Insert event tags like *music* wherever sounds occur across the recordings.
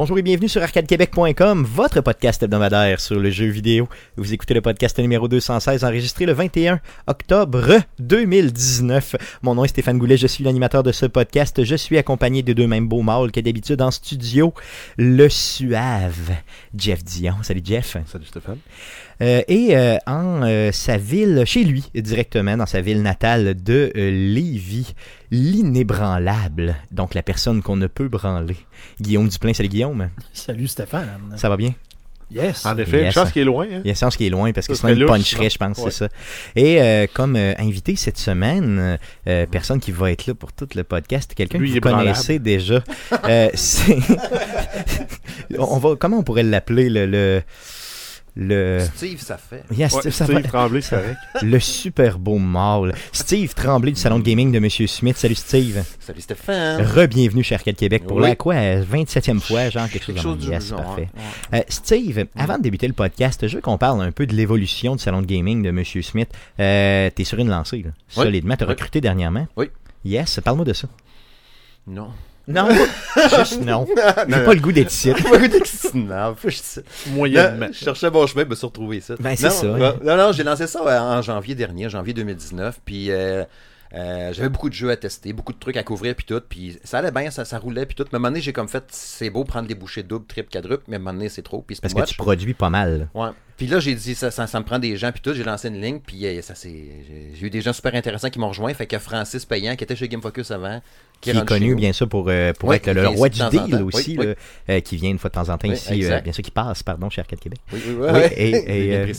Bonjour et bienvenue sur arcadequebec.com, votre podcast hebdomadaire sur le jeu vidéo. Vous écoutez le podcast numéro 216 enregistré le 21 octobre 2019. Mon nom est Stéphane Goulet, je suis l'animateur de ce podcast. Je suis accompagné de deux mêmes beaux mâles que d'habitude en studio, le suave Jeff Dion. Salut Jeff. Salut Stéphane. Euh, et euh, en euh, sa ville, chez lui directement, dans sa ville natale de euh, Lévis, l'inébranlable, donc la personne qu'on ne peut branler. Guillaume Duplain, salut Guillaume. Salut Stéphane. Ça va bien? Yes. En effet, une Yes. chance qui est loin. Hein? Il y a sens qui est loin parce que sinon il puncherait, sinon. je pense, Ouais. c'est ça. Et euh, comme euh, invité cette semaine, euh, personne qui va être là pour tout le podcast, quelqu'un que vous branlable. connaissez déjà. Euh, *laughs* c'est- *laughs* on va, comment on pourrait l'appeler le, le, le, Steve, ça fait. Yes, Ouais, ça Steve va- Tremblay, c'est correct. *laughs* le super beau mâle. Steve Tremblay du salon de gaming de Monsieur Smith. Salut Steve. Salut Stéphane. Re-bienvenue chez Arcade Québec pour Oui. la quoi, euh, 27e fois, genre quelque chose, Quelque chose du yes, genre. parfait. ouais. Euh, Steve, avant de débuter le podcast, je veux qu'on parle un peu de l'évolution du salon de gaming de Monsieur Smith. Euh, T'es sur une lancée, là, Oui. solidement. T'as Oui. recruté dernièrement. Oui. Yes, parle-moi de ça. Non. Non, *laughs* juste non. J'ai pas le goût d'être ici. non, faut que je dise ça. Moyennement. Non, je cherchais mon chemin, je me suis retrouvé ça. Ben, c'est non, ça. Non, non, j'ai lancé ça euh, en janvier dernier, janvier 2019. Puis euh, euh, j'avais beaucoup de jeux à tester, beaucoup de trucs à couvrir, puis tout. Puis ça allait bien, ça, ça roulait, puis tout. Mais à un moment donné, j'ai comme fait, c'est beau prendre des bouchées doubles, triple, quadruple, mais à un moment donné, c'est trop. Puis Parce que much. tu produis pas mal. Ouais. Puis là, j'ai dit, ça, ça, ça me prend des gens, puis tout. J'ai lancé une ligne, puis euh, ça c'est j'ai- eu des gens super intéressants qui m'ont rejoint. Fait que Francis Payan, qui était chez Game Focus avant, Qui est connu, bien sûr, pour, euh, pour Oui, être le roi du de deal temps. aussi, Oui, là, euh, qui vient une fois de temps en temps ici, bien sûr, qui passe, pardon, chez Arcade Québec. Oui, oui, oui, et, *laughs* et,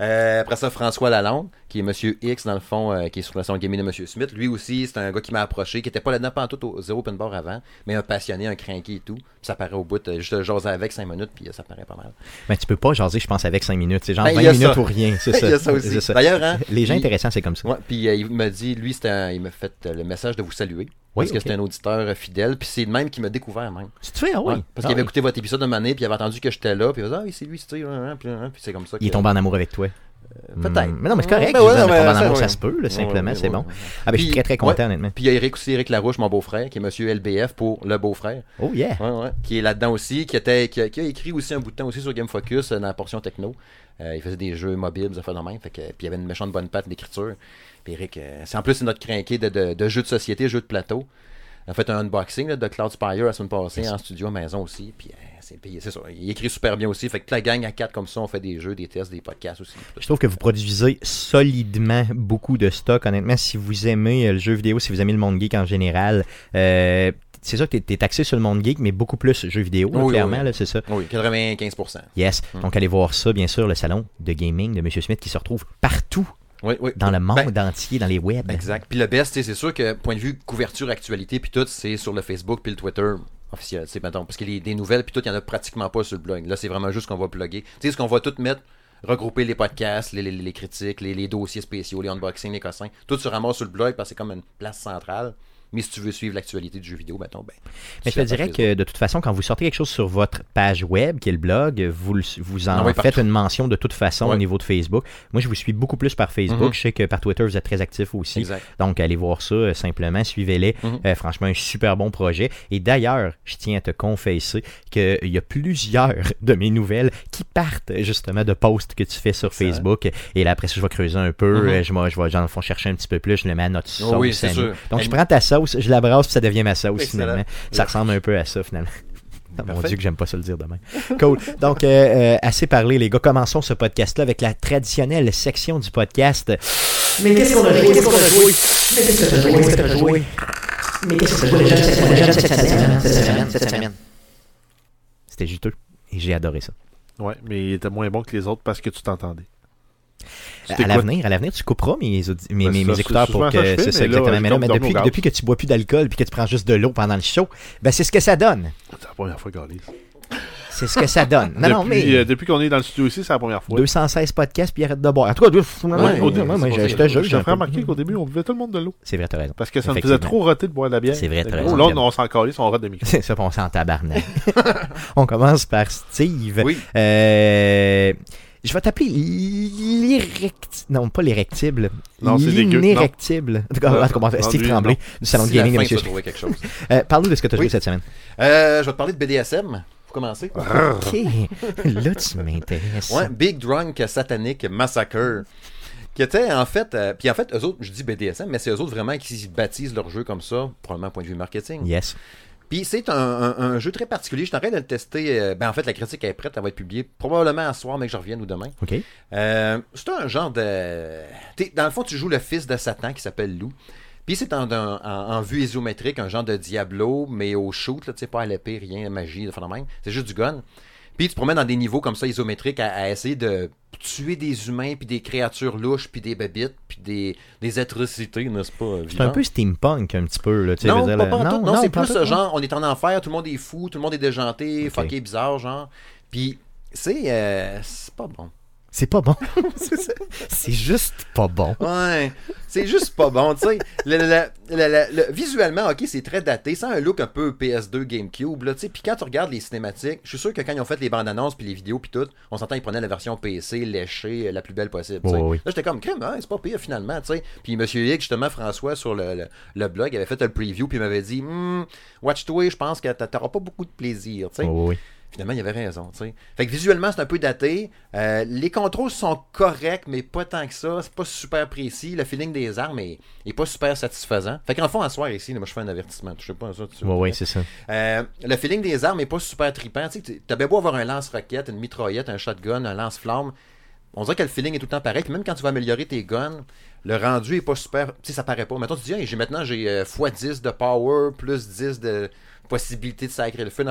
euh, après ça, François Lalonde, qui est Monsieur X, dans le fond, euh, qui est sur le salon gaming de Monsieur Smith. Lui aussi, c'est un gars qui m'a approché, qui était pas là-dedans pas en tout au zéro open bar avant, mais un passionné, un cranky et tout. Puis ça paraît au bout, euh, juste jaser avec 5 minutes, puis ça paraît pas mal. Mais tu peux pas jaser, je pense, avec 5 minutes. C'est genre Ben, 20 il y a minutes ça. ou rien. C'est *laughs* ça. aussi. D'ailleurs, hein, Les gens intéressants, c'est comme ça. Ouais, puis euh, il m'a dit, lui, un- il m'a fait le message de vous saluer. Oui, parce que c'est un auditeur euh, fidèle, puis c'est le même qui m'a découvert même. Tu te fais, ah oui. Ouais, parce Ah qu'il avait oui. écouté votre épisode de année, puis il avait entendu que j'étais là, puis il a dit Ah oui, c'est lui, c'est lui, hein, hein, puis, hein, puis c'est comme ça. Il est tombé en amour avec toi. Peut-être. Hmm. Mais non, mais c'est correct. Ouais, tomber en amour, ça ouais. se peut, là, Ouais, simplement, ouais, c'est ouais, bon. ouais. Ah, ben, je suis très, très content, ouais. honnêtement. Puis il y a Eric aussi, Eric Larouche, mon beau-frère, qui est monsieur LBF pour le beau-frère. Oh, yeah. Ouais, ouais. Qui est là-dedans aussi, qui, était, qui, a, qui a écrit aussi un bout de temps aussi sur Game Focus euh, dans la portion techno. Euh, il faisait des jeux mobiles, des affaires de même. Fait que, puis il y avait une méchante bonne patte d'écriture. Puis Eric, euh, c'est en plus c'est notre crinqué de, de, de jeux de société, jeux de plateau. On a fait un unboxing là, de Cloud Spire la semaine passée en studio à maison aussi. Puis euh, c'est puis c'est ça. Il écrit super bien aussi. Fait que toute la gang à quatre comme ça, on fait des jeux, des tests, des podcasts aussi. Je trouve que vous produisez solidement beaucoup de stock. Honnêtement, si vous aimez euh, le jeu vidéo, si vous aimez le monde geek en général, euh, c'est sûr que tu es axé sur le monde geek, mais beaucoup plus jeu vidéo, là, Oui, clairement, oui. là, c'est ça. Oui, 95%. Yes. Hmm. Donc, allez voir ça, bien sûr, le salon de gaming de M. Smith qui se retrouve partout Oui, oui. dans le monde Ben, entier, dans les webs. Exact. Puis le best, c'est sûr que point de vue couverture, actualité, puis tout, c'est sur le Facebook puis le Twitter officiel. C'est parce que les, des nouvelles puis tout, il y en a pratiquement pas sur le blog. Là, c'est vraiment juste qu'on va plugger. Tu sais, ce qu'on va tout mettre, regrouper les podcasts, les, les- les critiques, les, les dossiers spéciaux, les unboxings, les cossins, tout se ramasse sur le blog parce que c'est comme une place centrale. Mais si tu veux suivre l'actualité du jeu vidéo, mettons, ben. Mais je te dirais que de toute façon, quand vous sortez quelque chose sur votre page web, qui est le blog, vous, vous en oui, faites une mention de toute façon au niveau de Facebook. Moi, je vous suis beaucoup plus par Facebook. Mhm. Je sais que par Twitter, vous êtes très actif aussi. Exact. Donc, allez voir ça euh, simplement, suivez-les. Mhm. Euh, franchement, un super bon projet. Et d'ailleurs, je tiens à te confesser qu'il y a plusieurs *laughs* de mes nouvelles qui partent justement de posts que tu fais sur. Facebook. Et là, après ça, je vais creuser un peu. Mhm. euh, je vais, je vais fond, chercher un petit peu plus. Je le mets à notre sauce. Oh oui. Donc, je prends ta sauce, je la brasse, puis ça devient ma sauce Excellent. finalement. Ça ressemble un peu à ça finalement. *laughs* Mon. Dieu que j'aime pas ça le dire demain. Cool. Donc, euh, euh, assez parlé, les gars. Commençons ce podcast-là avec la traditionnelle section du podcast. Mais qu'est-ce qu'on a joué? Qu'est-ce qu'on a joué? Mais qu'est-ce que t'as joué? Qu'est-ce que t'as joué? Mais qu'est-ce que t'as joué déjà cette semaine? Déjà cette semaine? Cette semaine? Cette semaine? C'était juteux et j'ai adoré ça. Ouais, mais il était moins bon que les autres parce que tu t'entendais. À l'avenir, à l'avenir, tu couperas mes, Ben, mes- mes écouteurs pour que c'est ça exactement. Mais, mais depuis, que tu bois plus d'alcool puis que tu prends juste de l'eau pendant le show, ben c'est ce que ça donne. C'est la première fois, Galis. C'est ce que ça donne. Non, non, depuis mais euh, depuis qu'on est dans le studio ici, c'est la première fois. 216 podcasts puis arrête de boire. En tout cas, je te jure. J'ai remarquer qu'au début, on buvait tout le monde de l'eau. C'est vrai, t'as raison. Parce que ça me faisait trop roter de boire de la bière. C'est vrai, t'as raison, Là, on s'en calisse, on rote de micro. C'est *laughs* ça, on s'en tabarnak. *laughs* on commence par Steve. Oui. Je vais t'appeler l'irrect... Non, pas l'érectible. Non, c'est dégueu. L'inérectible. Steve Tremblay du salon de gaming de chose. *laughs* Euh, Parle-nous de ce que tu as joué cette semaine. Euh, je vais te parler de BDSM. Commencer. Ok. *laughs* Là, tu m'intéresses. Ouais, Big Drunk Satanic Massacre. Qui était en fait. euh, puis en fait, eux autres, je dis BDSM, mais c'est eux autres vraiment qui baptisent leur jeu comme ça, probablement point de vue marketing. Yes. Puis c'est un, un- un jeu très particulier. Je suis en train de le tester. euh, ben en fait, la critique est prête, elle va être publiée probablement à soir, mais que je revienne ou demain. OK. Euh, c'est un genre de. t'es- dans le fond, tu joues le fils de Satan qui s'appelle Lou. Puis c'est en, en- en- en vue isométrique, un genre de Diablo, mais au shoot, là, tu sais, pas à l'épée, rien, magie, de phénomène. C'est juste du gun. Puis tu te promènes dans des niveaux comme ça isométriques à, à essayer de tuer des humains, puis des créatures louches, puis des bébites, puis des, des atrocités, n'est-ce pas? C'est un peu steampunk, un petit peu. Là, tu Non, dire, pas, pas tout. non, c'est plus non. genre, on est en enfer, tout le monde est fou, tout le monde est déjanté, fucké, bizarre, genre. Puis c'est euh, c'est pas bon. C'est pas bon. *laughs* C'est juste pas bon. Ouais, c'est juste pas bon, tu sais. Le- le- le- le- le- visuellement, ok, c'est très daté, ça a un look un peu PS2 GameCube, là, tu sais. Puis quand tu regardes les cinématiques, je suis sûr que quand ils ont fait les bandes annonces puis les vidéos puis tout, on s'entend ils prenaient la version PC léchée, euh, la plus belle possible. Là, j'étais comme crème, hein, c'est pas pire finalement, tu sais. Puis Monsieur X, justement, François sur le, blog, avait fait le preview puis il m'avait dit, Hmm, watch toi, je pense que t'a- t'auras pas beaucoup de plaisir, tu sais. Oui. Finalement, il avait raison, tu sais. Fait que visuellement, c'est un peu daté. Euh, les contrôles sont corrects, mais pas tant que ça. C'est pas super précis. Le feeling des armes est, est pas super satisfaisant. Fait qu'en fond, à soir ici, là, moi, je fais un avertissement. Je sais pas ça. Tu Oui, oui, c'est ça. euh, le feeling des armes est pas super trippant. Tu bien beau avoir un lance-roquette, une mitraillette, un shotgun, un lance-flamme. On dirait que le feeling est tout le temps pareil. Puis même quand tu vas améliorer tes guns, le rendu est pas super. Tu sais, ça paraît pas. Maintenant, tu dis, Hey, j'ai maintenant j'ai euh, x10 de power, plus 10 de possibilité de sacrer le feu.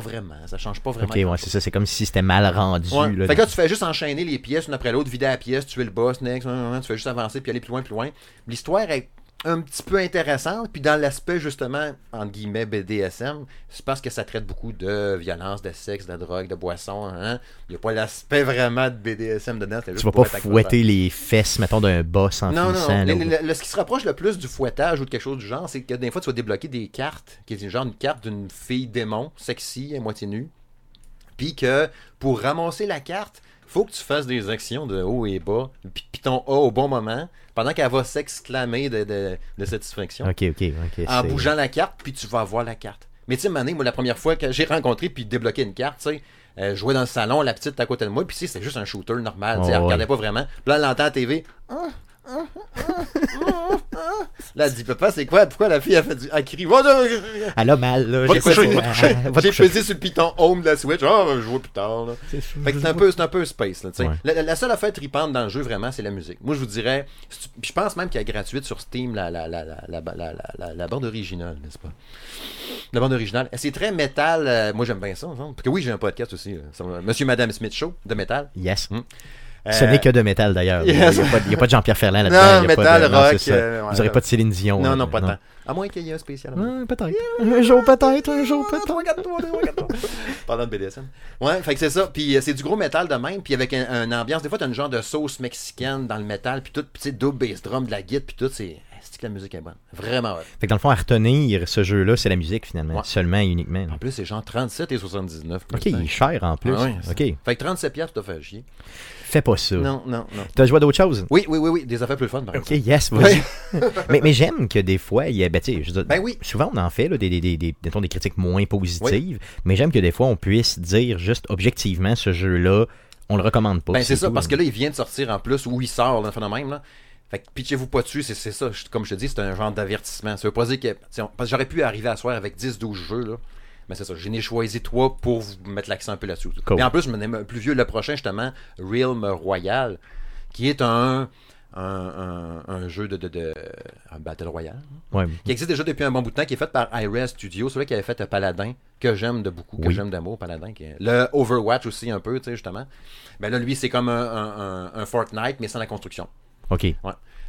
Pas vraiment. Ça change pas vraiment. Ok, ouais, c'est ça. C'est comme si c'était mal rendu. Ouais. là. Fait que là, tu fais juste enchaîner les pièces une après l'autre, vider la pièce, tuer le boss, next, tu fais juste avancer puis aller plus loin, plus loin. L'histoire est un petit peu intéressante, puis dans l'aspect justement, entre guillemets, BDSM, c'est parce que ça traite beaucoup de violence, de sexe, de drogue, de boisson. Hein. Il n'y a pas l'aspect vraiment de BDSM dedans. juste Tu vas pas fouetter les fesses, mettons, d'un boss en Non, non, le- le- ce qui se rapproche le plus du fouettage ou de quelque chose du genre, c'est que des fois, tu vas débloquer des cartes, qui est une genre une carte d'une fille démon, sexy, à moitié nue. Puis que pour ramasser la carte, faut que tu fasses des actions de haut et bas, puis ton A au bon moment, pendant qu'elle va s'exclamer de, de, de satisfaction, Ok, ok, ok. en bougeant la carte, puis tu vas avoir la carte. Mais tu sais, Mané, moi, la première fois que j'ai rencontré puis débloqué une carte, tu sais, euh, jouais dans le salon, la petite à côté de moi, puis sais, c'était juste un shooter normal, tu sais, Ouais, elle regardait ouais. pas vraiment. Puis là, elle l'entend à la TV. Ah. Là, elle dit, papa, c'est quoi? Pourquoi la fille a fait du. Elle crie! Elle a mal, là. J'ai pesé sur le piton home de la Switch. Ah, je vois plus tard. Là. Fait que c'est un peu, c'est un peu space. Là. Ouais. la, seule affaire tripante dans le jeu, vraiment, c'est la musique. Moi, je vous dirais, je pense même qu'il y a gratuite sur Steam la, la, la, la, la, la, la- la- la bande originale, n'est-ce pas? La bande originale. C'est très métal. euh, moi, j'aime bien ça. Parce que oui, j'ai un podcast aussi. là. Ça va- Monsieur Madame Smith Show de métal. Yes. Hmm. Ce Euh, n'est que de métal d'ailleurs. yes. Il n'y a, pas- a de Jean-Pierre Ferland là-dedans. Non, il y a pas métal, non, rock, euh, ouais, Vous n'aurez pas de Céline Dion. Non, non, pas tant. À moins qu'il y ait un spécial. Ouais, peut-être. Un jour peut-être, un jour peut-être. Regarde-toi, regarde-toi. *laughs* Parlant de BDSM. Ouais, fait que c'est ça. Puis euh, c'est du gros métal de même. Puis avec un, un ambiance. Des fois, t'as une genre de sauce mexicaine dans le métal. Puis tout, sais, double bass drum, de la guitare. Puis tout, c'est. C'est que la musique est bonne? Vraiment, ouais. Fait que dans le fond, à retenir ce jeu-là, c'est la musique finalement. Ouais. Seulement et uniquement. En plus, c'est genre 37 et 79. Ok, il est cher en plus. Ah ouais, ok, Fait que 37 piastres, t'as fait chier. Fais pas ça. Non, non, non. T'as joué à d'autres choses? Oui, oui, oui, oui. Des affaires plus fun, par Ok, exemple. yes, vas-y. *laughs* mais mais j'aime que des fois, il y a, ben, tu sais, je veux dire, Ben oui. souvent on en fait là, des, des, des, des, mettons, des critiques moins positives, mais j'aime que des fois on puisse dire juste objectivement ce jeu-là, on le recommande pas. Ben c'est ça, tout. parce que là, il vient de sortir en plus, ou il sort, le phénomène, là. Fait que pitchez-vous pas dessus, c'est c'est ça. Je- Comme je te dis, c'est un genre d'avertissement. Ça veut pas dire que. t'sais, on- Parce que j'aurais pu arriver à soir avec 10-12 jeux, là. Mais c'est ça, j'en ai choisi trois pour vous mettre l'accent un peu là-dessus. Cool. Et en plus, je me plus vieux, le prochain, justement, Realm Royal, qui est un. Un, un- un jeu de, de, de- un Battle Royale Ouais. qui existe déjà depuis un bon bout de temps, qui est fait par iRes Studio, celui qui avait fait Paladin, que j'aime de beaucoup, que Oui. j'aime d'amour, Paladin. Qui est... Le Overwatch aussi un peu, tu sais, justement. Ben là, lui, c'est comme un, un- un- un Fortnite, mais sans la construction. Ok. Ouais.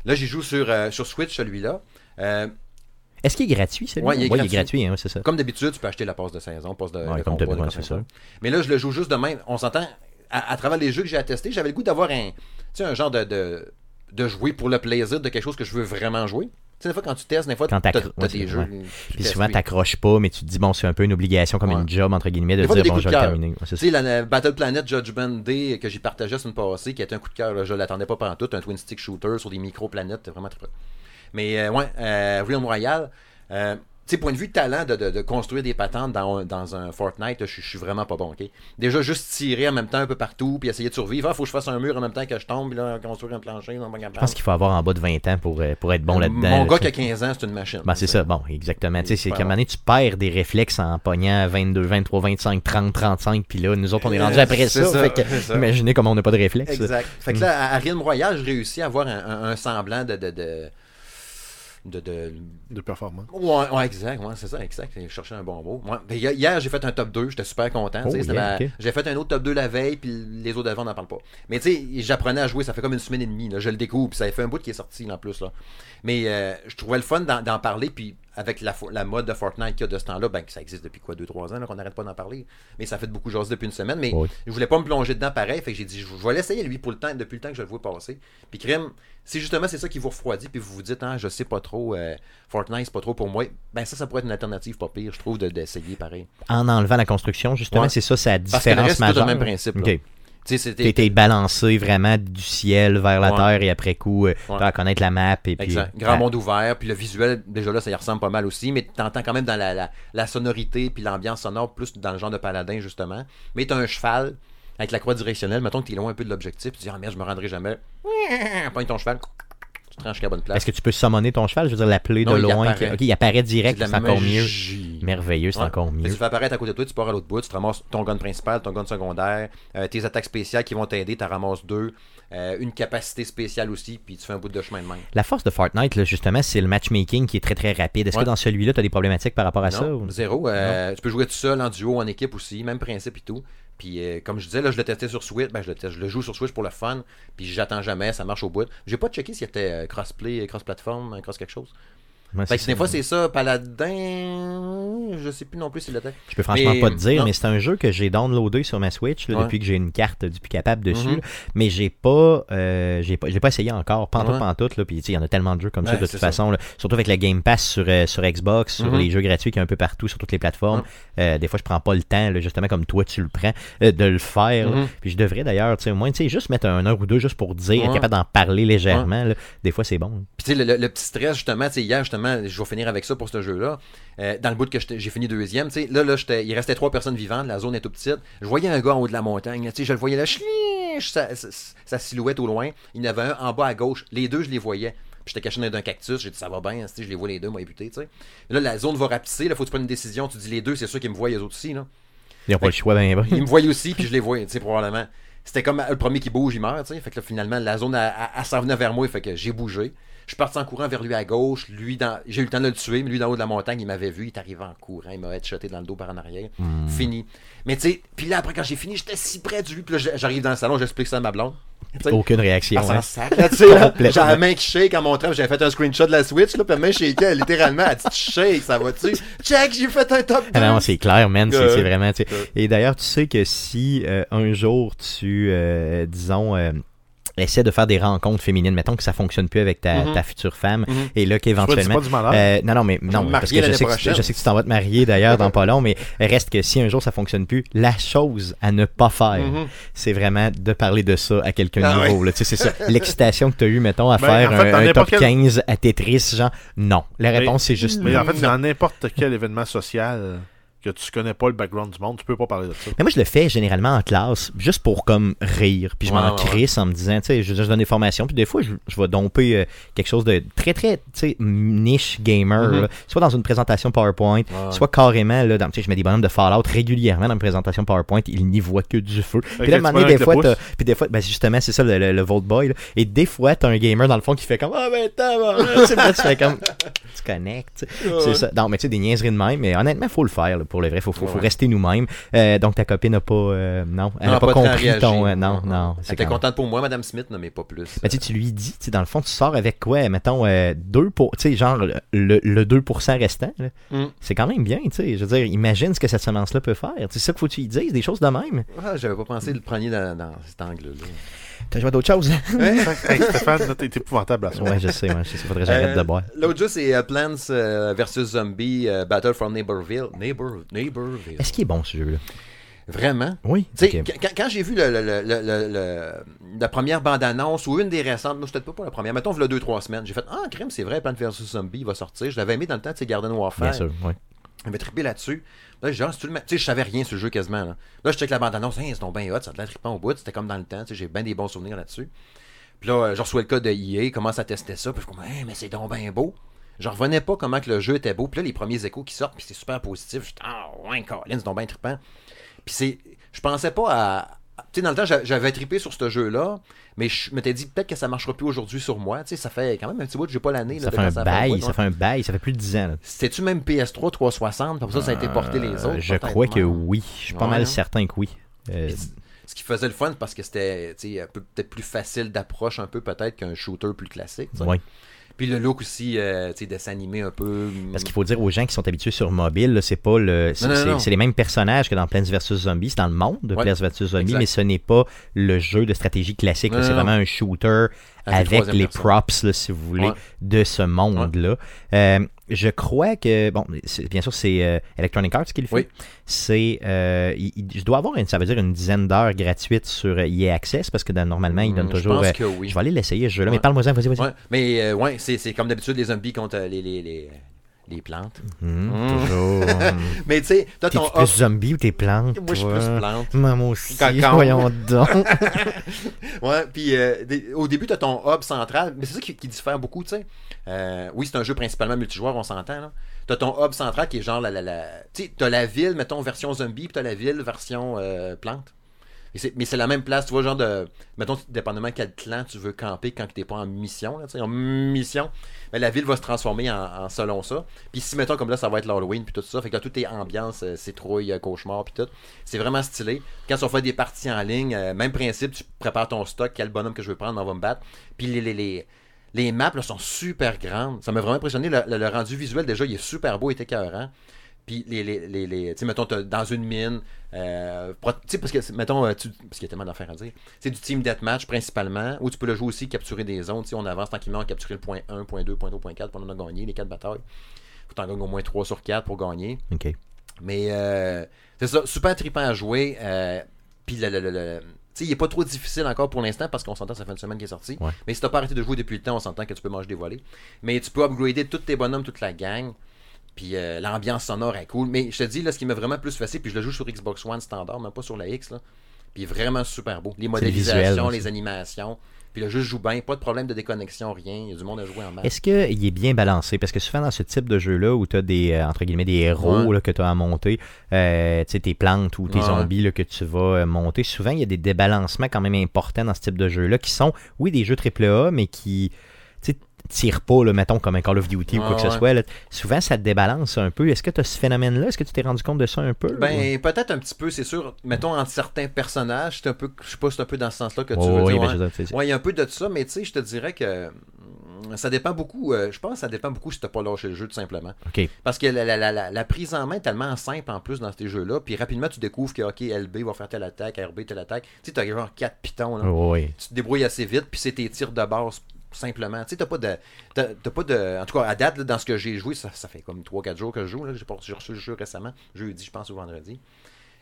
Là, j'y joue sur, euh, sur Switch, celui-là. Euh, Est-ce qu'il est gratuit celui-là? Ouais, il est gratuit. hein, c'est ça. comme d'habitude, tu peux acheter la passe de saison, passe de, Ouais, de comme combat, de c'est ça. Mais là, je le joue juste de même. On s'entend, à, à travers les jeux que j'ai attestés, j'avais le goût d'avoir un, tu sais, un genre de, de, de jouer pour le plaisir de quelque chose que je veux vraiment jouer. sais, des fois, quand tu testes, des fois, Quand t'as ouais, des jeux. tu Puis souvent, t'accroches pas, mais tu te dis, bon, c'est un peu une obligation, comme Ouais. une job, entre guillemets, de Des dire, des bon, je vais terminer. Ouais, Tu sais, la, la Battle Planet Judgment Day que j'ai partagé la semaine passée, qui été un coup de cœur, je l'attendais pas pendant tout, un twin stick shooter sur des micro-planètes, vraiment très très. Mais euh, ouais, euh, Realm Royale, euh, tu sais, point de vue de talent de, de- de construire des patentes dans, dans un Fortnite, je, je suis vraiment pas bon, ok? Déjà, juste tirer en même temps un peu partout, puis essayer de survivre. Ah, faut que je fasse un mur en même temps que je tombe, puis là, construire un plancher, non, Je pense qu'il faut avoir en bas de 20 ans pour, pour être bon là-dedans. Mon là, gars qui a 15 ans, c'est une machine. Ben, c'est ça, bon, exactement. Tu sais, c'est qu'à un moment donné, tu perds des réflexes en pognant 22, 23, 25, 30, 35, puis là, nous autres, on est rendus après ça. ça, fait que, c'est ça. imaginez comment on n'a pas de réflexes. Exact. Fait que là, à à Realm Royale, j'ai réussi à avoir un, un- un semblant de. de, de de, de- performance. Ouais, ouais, exact, ouais, c'est ça, exact. Je cherchais un bon mot. Ouais. Ben, hier, j'ai fait un top 2, j'étais super content. Oh, yeah, ma-. J'ai fait un autre top 2 la veille, puis les autres d'avant, on n'en parle pas. Mais tu sais, j'apprenais à jouer, ça fait comme une semaine et demie. Là, je le découvre, puis ça fait un bout qui est sorti là, en plus. Là. Mais euh, je trouvais le fun d'en d'en parler, puis avec la, la mode de Fortnite qu'il y a de ce temps-là, ben, ça existe depuis quoi, 2-3 ans, qu'on n'arrête pas d'en parler. Mais ça fait beaucoup jaser depuis une semaine. Mais Oui. je voulais pas me plonger dedans pareil, fait que j'ai dit, je je vais l'essayer lui pour le temps, depuis le temps que je le vois passer. Puis crème, si justement c'est ça qui vous refroidit, puis vous vous dites, ah, je sais pas trop, euh, Fortnite c'est pas trop pour moi, ben ça, ça pourrait être une alternative pas pire, je trouve, de- d'essayer pareil. En enlevant la construction, justement, Ouais. c'est ça, sa Parce que le différence reste, c'est majeure. le même principe. Tu été balancé vraiment du ciel vers la Ouais. terre et après coup, euh, Ouais. connaître la map. Et puis, Exact. euh, Grand monde ouvert, puis le visuel, déjà là, ça y ressemble pas mal aussi, mais t'entends quand même dans la, la, la sonorité, puis l'ambiance sonore, plus dans le genre de paladin, justement. Mais t'as un cheval avec la croix directionnelle, mettons que t'es loin un peu de l'objectif, tu dis, ah merde, je me rendrai jamais. Pogne ton cheval, la bonne place. Est-ce que tu peux summoner ton cheval? Je veux dire, l'appeler de Non, il loin. apparaît. que- OK, il apparaît direct, c'est encore mieux. Merveilleux, c'est Ouais. encore mieux. Tu fais apparaître à côté de toi, tu pars à l'autre bout, tu te ramasses ton gun principal, ton gun secondaire, euh, tes attaques spéciales qui vont t'aider, tu ramasses deux, euh, une capacité spéciale aussi, puis tu fais un bout de chemin de même. La force de Fortnite, là, justement, c'est le matchmaking qui est très très rapide. Est-ce Ouais. que dans celui-là, tu as des problématiques par rapport à ça? Ou- zéro. Euh, tu peux jouer tout seul, en duo, en équipe aussi, même principe et tout. Puis euh, comme je disais, là, je le testais sur Switch, ben, je, le teste- je le joue sur Switch pour le fun, puis j'attends jamais, ça marche au bout. J'ai pas checké s'il était euh, crossplay, cross-platform, cross quelque chose. Ouais, Fait que c'est des fois c'est ça, Paladin, je sais plus non plus s'il l'était. Je peux franchement Mais, pas te dire, non. mais c'est un jeu que j'ai downloadé sur ma Switch là, Ouais. depuis que j'ai une carte du plus capable dessus. Mhm. mais j'ai pas, euh, j'ai pas, pas essayé encore. Pantoute, Ouais. pantoute. Là, puis il y en a tellement de jeux comme ça de c'est toute façon. là. surtout avec la Game Pass sur, euh, sur Xbox, sur Mhm. les jeux gratuits qu'il y a un peu partout sur toutes les plateformes. Euh, des fois, je prends pas le temps, là, justement comme toi tu le prends, euh, de le faire. Mhm. Puis je devrais d'ailleurs, au moins, tu sais, juste mettre un heure ou deux juste pour dire, être capable d'en parler légèrement. Des fois, c'est bon. Puis tu sais, le, le- le petit stress, justement, hier, justement, je vais finir avec ça pour ce jeu-là. Euh, dans le bout que j'ai fini deuxième, tu là, il restait trois personnes vivantes, la zone est tout petite. Je voyais un gars en haut de la montagne, je le voyais là, sa, sa- silhouette au loin. Il y en avait un en bas à gauche. Les deux, je les voyais. Puis j'étais caché dans un cactus, j'ai dit ça va bien, je les vois les deux, moi, tu sais. Là, la zone va rapetisser, là, faut que tu prennes une décision. Tu dis les deux, c'est sûr qu'ils me voient, les autres aussi. Ils n'ont pas le choix, ben. Ils me voyaient aussi, puis je les voyais, tu sais, probablement. C'était comme le premier qui bouge, il meurt, tu sais. Fait que finalement, la zone, s'en venait vers moi, fait que j'ai bougé. Je suis parti en courant vers lui à gauche. Lui, dans... j'ai eu le temps de le tuer, mais lui, d'en haut de la montagne, il m'avait vu. Il est arrivé en courant. Il m'a headshoté dans le dos par en arrière. Fini. Mais tu sais, puis là, après, quand j'ai fini, j'étais si près de lui. Puis là, j'arrive dans le salon, j'explique ça à ma blonde. Aucune réaction. hein. J'ai la main qui shake en montrant, j'avais fait un screenshot de la Switch, là, puis la main shakeait, littéralement, elle dit, shake, ça va-tu? Check, j'ai fait un top 2. Ah non, c'est clair, man. C'est c'est vraiment. tu sais. Ouais. Et d'ailleurs, tu sais que si euh, un jour tu, euh, disons, euh, essaie de faire des rencontres féminines, mettons que ça fonctionne plus avec ta, Mhm. ta future femme, Mhm. et là qu'éventuellement. pas du malheur. Euh, non, non, mais non, parce que je sais, que, je sais que tu t'en vas te marier d'ailleurs dans pas long, mais reste que si un jour ça fonctionne plus, la chose à ne pas faire, Mhm. c'est vraiment de parler de ça à quelqu'un de Ah nouveau. sais, c'est ça. L'excitation que tu as eu, mettons, à Ben, faire en fait, un, top quel- 15 à Tetris, genre, non. La Mais- réponse, c'est juste Mais en fait, dans n'importe quel événement social que tu connais pas le background du monde, tu peux pas parler de ça. Mais moi, je le fais généralement en classe, juste pour comme rire. Puis je Ouais, m'en ouais, crisse en me disant, tu sais, je, je donne des formations. Puis des fois, je, je vais domper euh, quelque chose de très, très, tu sais, niche gamer. Mhm. là. Soit dans une présentation PowerPoint, soit carrément, là, dans, tu sais, je mets des bonhommes de Fallout régulièrement dans une présentation PowerPoint. Ils n'y voient que du feu. Puis là, moment donné, des fois, puis des fois, ben, justement, c'est ça le, le, le Vault Boy. là. Et des fois, t'as un gamer dans le fond qui fait comme, ah ben, t'as, tu fais comme, tu connectes. C'est ça. Non, mais tu sais, des niaiseries de même. Mais honnêtement, faut le faire, là, pour le vrai. Faut, faut, rester nous-mêmes. Euh, donc, ta copine n'a pas, euh, non, elle n'a pas, compris ton, euh, non, non. Elle c'est était contente pour moi, Madame Smith, non, mais pas plus. Mais tu lui dis, tu dans le fond, tu sors avec quoi, mettons, euh, 2 pour, tu sais, genre, le, le 2% restant. Mm. c'est quand même bien, tu sais. Je veux dire, imagine ce que cette semence-là peut faire. C'est ça qu'il faut que tu lui dises, des choses de même. Ah, J'avais pas pensé le prendre dans, dans cet angle-là. T'as joué à d'autres choses? *laughs* Hey, Stéphane, t'es épouvantable à soi. ouais, je sais, ouais, je sais. Faudrait que j'arrête Euh, de boire. L'autre jeu, c'est euh, Plants euh, versus Zombie euh, Battle from Neighborville. Neighbor, Neighborville. Est-ce qu'il est bon, ce jeu-là? Vraiment? Oui. Tu sais, ok. quand, quand j'ai vu le, le- le- le- le- le- la première bande-annonce ou une des récentes, moi, peut-être pas la première, mettons, il y a deux, trois semaines, j'ai fait Ah, crème, c'est vrai, Plants vs Zombie il va sortir. Je l'avais aimé dans le temps, sais, Garden Warfare. Bien sûr, oui. J'avais trippé là-dessus. Là, le ma- tu sais, je savais rien sur le jeu quasiment. Là, là je check la bande-annonce, Hein, c'est donc bien hot, ça a l'air trippant au bout, c'était comme dans le temps, j'ai bien des bons souvenirs là-dessus. Puis là, euh, je reçois le code de EA, commence à tester ça, puis je comme, Hein, mais c'est donc bien beau. Je revenais pas comment que le jeu était beau. Puis là, les premiers échos qui sortent, puis c'est super positif. Je dis, ah, ouais, Colin, c'est donc bien trippant. Puis c'est. Je pensais pas à. Tu sais, dans le temps, j'a- j'avais trippé sur ce jeu-là, mais je m'étais dit peut-être que ça marchera plus aujourd'hui sur moi. Tu sais, ça fait quand même un petit bout que j'ai pas l'année. Ça fait un bail, ça fait un bail, ça fait plus de 10 ans. C'était-tu même PS3 360? Pour ça, ça a été porté les Euh, autres. Je peut-être, crois que oui. Je suis pas mal certain que oui. Euh, Ce qui faisait le fun parce que c'était peut-être plus facile d'approche, un peu peut-être qu'un shooter plus classique. ouais. Puis le look aussi, euh, tu sais, de s'animer un peu. Parce qu'il faut dire aux gens qui sont habitués sur mobile, c'est pas le. C'est les mêmes personnages que dans Plants vs Zombies. C'est dans le monde de Ouais, Plants vs Zombies, exact. mais ce n'est pas le jeu de stratégie classique. C'est vraiment un shooter avec les personne. props, là, si vous voulez, Ouais. de ce monde-là. Euh, je crois que, bon, bien sûr, c'est euh, Electronic Arts qui le fait. Oui. C'est, euh, il, il- je dois avoir, une, ça veut dire une dizaine d'heures gratuites sur euh, EA Access parce que dans- normalement, ils donnent Hmm, Je toujours. pense euh, que oui. je vais aller l'essayer, ce jeu-là. Ouais. Mais parle-moi-en, vas-y, vas-y. Ouais, mais euh, ouais, c'est c'est comme d'habitude les zombies contre les, les, les, les plantes. Hum, Mm. Toujours. hum. *laughs* Mais tu sais, t'as T'es ton plus hop. zombie ou t'es plante? Moi, je suis toi? plus plante. Moi, moi aussi. Cocon. Voyons donc. *laughs* Ouais, puis euh, au début, t'as ton hub central, mais c'est ça qui, qui diffère beaucoup, tu sais. Euh, oui, c'est un jeu principalement multijoueur, on s'entend, là. T'as ton hub central qui est genre la. la, la... Tu sais, t'as la ville, mettons, version zombie, puis t'as la ville version euh, plante. C'est- mais c'est la même place, tu vois, genre de. Mettons, dépendamment quel clan tu veux camper quand t'es pas en mission, là, tu en mission, ben, la ville va se transformer en, en selon ça. Puis si, mettons, comme là, ça va être l'Halloween, puis tout ça, fait que tout est ambiance, euh, citrouille, euh, cauchemar, puis tout. C'est vraiment stylé. Quand on fait des parties en ligne, euh, même principe, tu prépares ton stock, quel bonhomme que je veux prendre, on va me battre. Puis les, les, les, les maps là, sont super grandes. Ça m'a vraiment impressionné. Le, le- le rendu visuel, déjà, il est super beau et écœurant. Puis les, les, les, les- tu sais, mettons, t'as- dans une mine, euh, tu sais, parce que, mettons, euh, tu- parce qu'il y a tellement d'affaires à dire, c'est du team deathmatch principalement, où tu peux le jouer aussi, capturer des zones, tu sais, on avance tranquillement, on capturer le point 1, point 2, point 3, point 4, pour on a gagné les 4 batailles. Faut t'en gagner au moins 3 sur 4 pour gagner. OK. Mais euh, c'est ça, super trippant à jouer. euh, Puis le, le- le- tu il est pas trop difficile encore pour l'instant parce qu'on s'entend ça fait une semaine qu'il est sorti. Ouais. Mais si t'as pas arrêté de jouer depuis le temps, on s'entend que tu peux manger des volets. Mais tu peux upgrader tous tes bonhommes, toute la gang. Puis euh, l'ambiance sonore est cool. Mais je te dis, là, ce qui m'a vraiment plus facile, puis je le joue sur Xbox One standard, même pas sur la X. Là. Puis vraiment super beau. Les modélisations, les animations. Puis le jeu joue bien, pas de problème de déconnexion, rien. Il y a du monde à jouer en masse. Est-ce qu'il est bien balancé? Parce que souvent dans ce type de jeu-là où tu as des, euh, entre guillemets, des héros Ouais. là, que tu as à monter, euh, tu sais, tes plantes ou tes Ouais. zombies là, que tu vas monter, souvent il y a des débalancements quand même importants dans ce type de jeu-là qui sont, oui, des jeux AAA, mais qui tirent pas, là, mettons, comme un Call of Duty ou quoi que ce soit. là. Souvent, ça te débalance un peu. Est-ce que tu as ce phénomène-là? Est-ce que tu t'es rendu compte de ça un peu? ou- Ben, peut-être un petit peu, c'est sûr. Mettons, entre certains personnages, un peu, je sais pas, c'est un peu dans ce sens-là que tu veux ouais, dire. ben, Ouais, il y a un peu de ça, mais tu sais, je te dirais que hum, ça dépend beaucoup. euh, je pense que ça dépend beaucoup si t'as pas lâché le jeu, tout simplement. Parce que la, la- la- la- la prise en main est tellement simple en plus dans ces jeux-là, puis rapidement tu découvres que, ok, LB va faire telle attaque, RB telle attaque. Tu sais, t'as genre 4 pitons, là. Ouais. Tu te débrouilles assez vite, puis c'est tes tirs de base simplement. Tu sais, t'as pas de. T'as, t'as pas de. En tout cas, à date, là, dans ce que j'ai joué, ça, ça fait comme 3-4 jours que je joue. Là. J'ai, reçu le jeu récemment, jeudi, je pense, ou vendredi.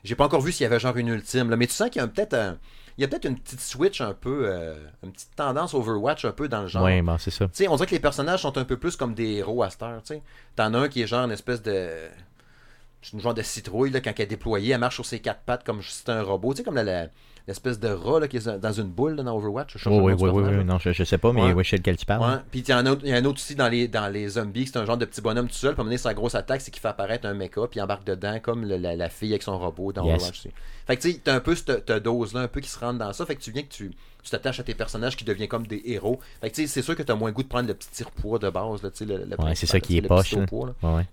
J'ai pas encore vu s'il y avait genre une ultime, là, mais tu sens qu'il y a peut-être un- Il y a peut-être une petite switch un peu, euh, une petite tendance Overwatch un peu dans le genre. Ouais, bon, c'est ça. Tu sais, on dirait que les personnages sont un peu plus comme des héros à cette heure, tu sais. T'en as un qui est genre une espèce de... C'est une genre de citrouille, là, quand elle est déployée, elle marche sur ses quatre pattes comme si c'était un robot. Tu sais, comme la- la- l'espèce de rat là, qui est dans une boule là, dans Overwatch. Je cherche Oui, oui, oui, oui. Non, je, je sais pas, mais Ouais. oui, je sais lequel tu parles. Ouais. Puis il y, en a un autre- il y en a un autre aussi dans les, dans les zombies, c'est un genre de petit bonhomme tout seul. Moment donné, sa grosse attaque, c'est qu'il fait apparaître un mecha, puis il embarque dedans, comme le- la, la fille avec son robot dans Yes. Overwatch. Fait que tu sais, t'as un peu cette, dose-là, un peu qui se rentre dans ça. Fait que tu viens que tu tu t'attaches à tes personnages qui deviennent comme des héros. Fait que tu sais, c'est sûr que t'as moins le goût de prendre le petit tire-poids de base, là, tu sais, le, le Ouais, c'est ça qui tu est poche. petit là. saut-poids, là. Ouais, ouais.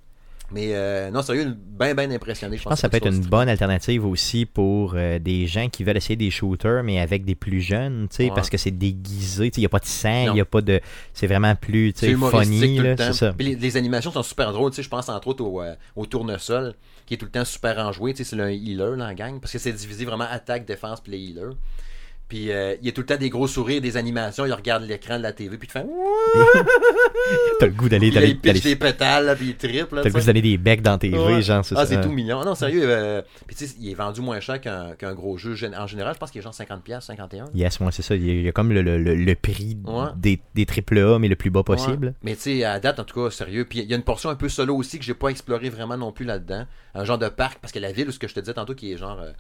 Mais euh, non, sérieux, bien, bien impressionné. Je pense que ça peut être une bonne alternative aussi pour euh, des gens qui veulent essayer des shooters, mais avec des plus jeunes, tu sais, Ouais. parce que c'est déguisé, tu sais, il n'y a pas de sang, il n'y a pas de... C'est vraiment plus, tu sais, funny, tout là, le temps. c'est ça. Puis les, les animations sont super drôles. Tu sais, je pense entre autres au, euh, au tournesol, qui est tout le temps super enjoué. Tu sais, c'est le healer dans la gang, parce que c'est divisé vraiment attaque, défense, puis les healers. Puis euh, il y a tout le temps des gros sourires, des animations. Il regarde l'écran de la TV, puis il te fait. *laughs* T'as le goût d'aller Puis là, il pitch des pétales, là, puis il triple. T'as le tu goût d'aller des becs dans tes Ouais. genre, c'est Ah, c'est tout mignon. Non, sérieux. euh, Puis tu sais, il est vendu moins cher qu'un gros jeu. En général, je pense qu'il est genre 50$, 51$. Yes, moi, c'est ça. Il y a, comme le, le, le- le prix Ouais. des, des triple A, mais le plus bas possible. Mais tu sais, à date, en tout cas, sérieux. Puis il y a une portion un peu solo aussi que j'ai pas exploré vraiment non plus là-dedans. Un genre de parc, parce que la ville, où ce que je te disais tantôt, qui est genre euh,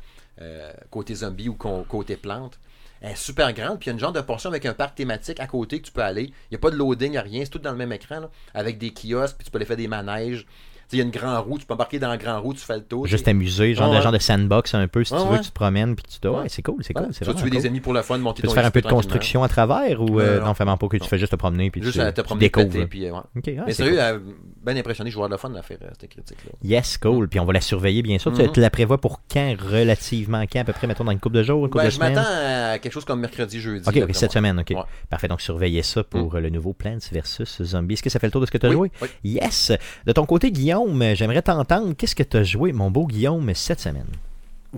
euh, côté zombie ou côté plante, elle est super grande. Puis il y a une genre de portion avec un parc thématique à côté que tu peux aller. Il n'y a pas de loading, il a rien. C'est tout dans le même écran, là, avec des kiosques, puis tu peux aller faire des manèges. Tu il y a une grande roue, tu peux embarquer dans la grande roue, tu fais le tour. Juste tu t'amuser, genre, Ouais, de, genre de sandbox un peu, si Ouais, tu veux, ouais. que tu te promènes, puis tu te. Ouais, c'est cool, c'est cool. Tu tuer des ennemis pour le fun, monter Peux-tu ton faire un peu de construction à travers ou euh, Non, non, vraiment pas que tu fais juste te promener puis Juste tu, te tu promener, découvres. péter, puis, euh, ouais. Ok, ah, Mais sérieux, cool. Euh, ben impressionné, je vais avoir le fun de la faire, euh, cette critique-là. Yes, cool. Puis on va la surveiller, bien sûr. Tu- Mhm. Tu la prévois pour quand relativement quand À peu près, mettons, dans une couple de jours, une couple Ben, de je m'attends à quelque chose comme mercredi, jeudi. Ok, oui, cette moi. semaine, ok. Ouais. Parfait, donc surveillez ça pour euh, le nouveau Plants vs Zombies. Est-ce que ça fait le tour de ce que tu as Oui, joué? oui. Yes! De ton côté, Guillaume, j'aimerais t'entendre. Qu'est-ce que tu as joué, mon beau Guillaume, cette semaine?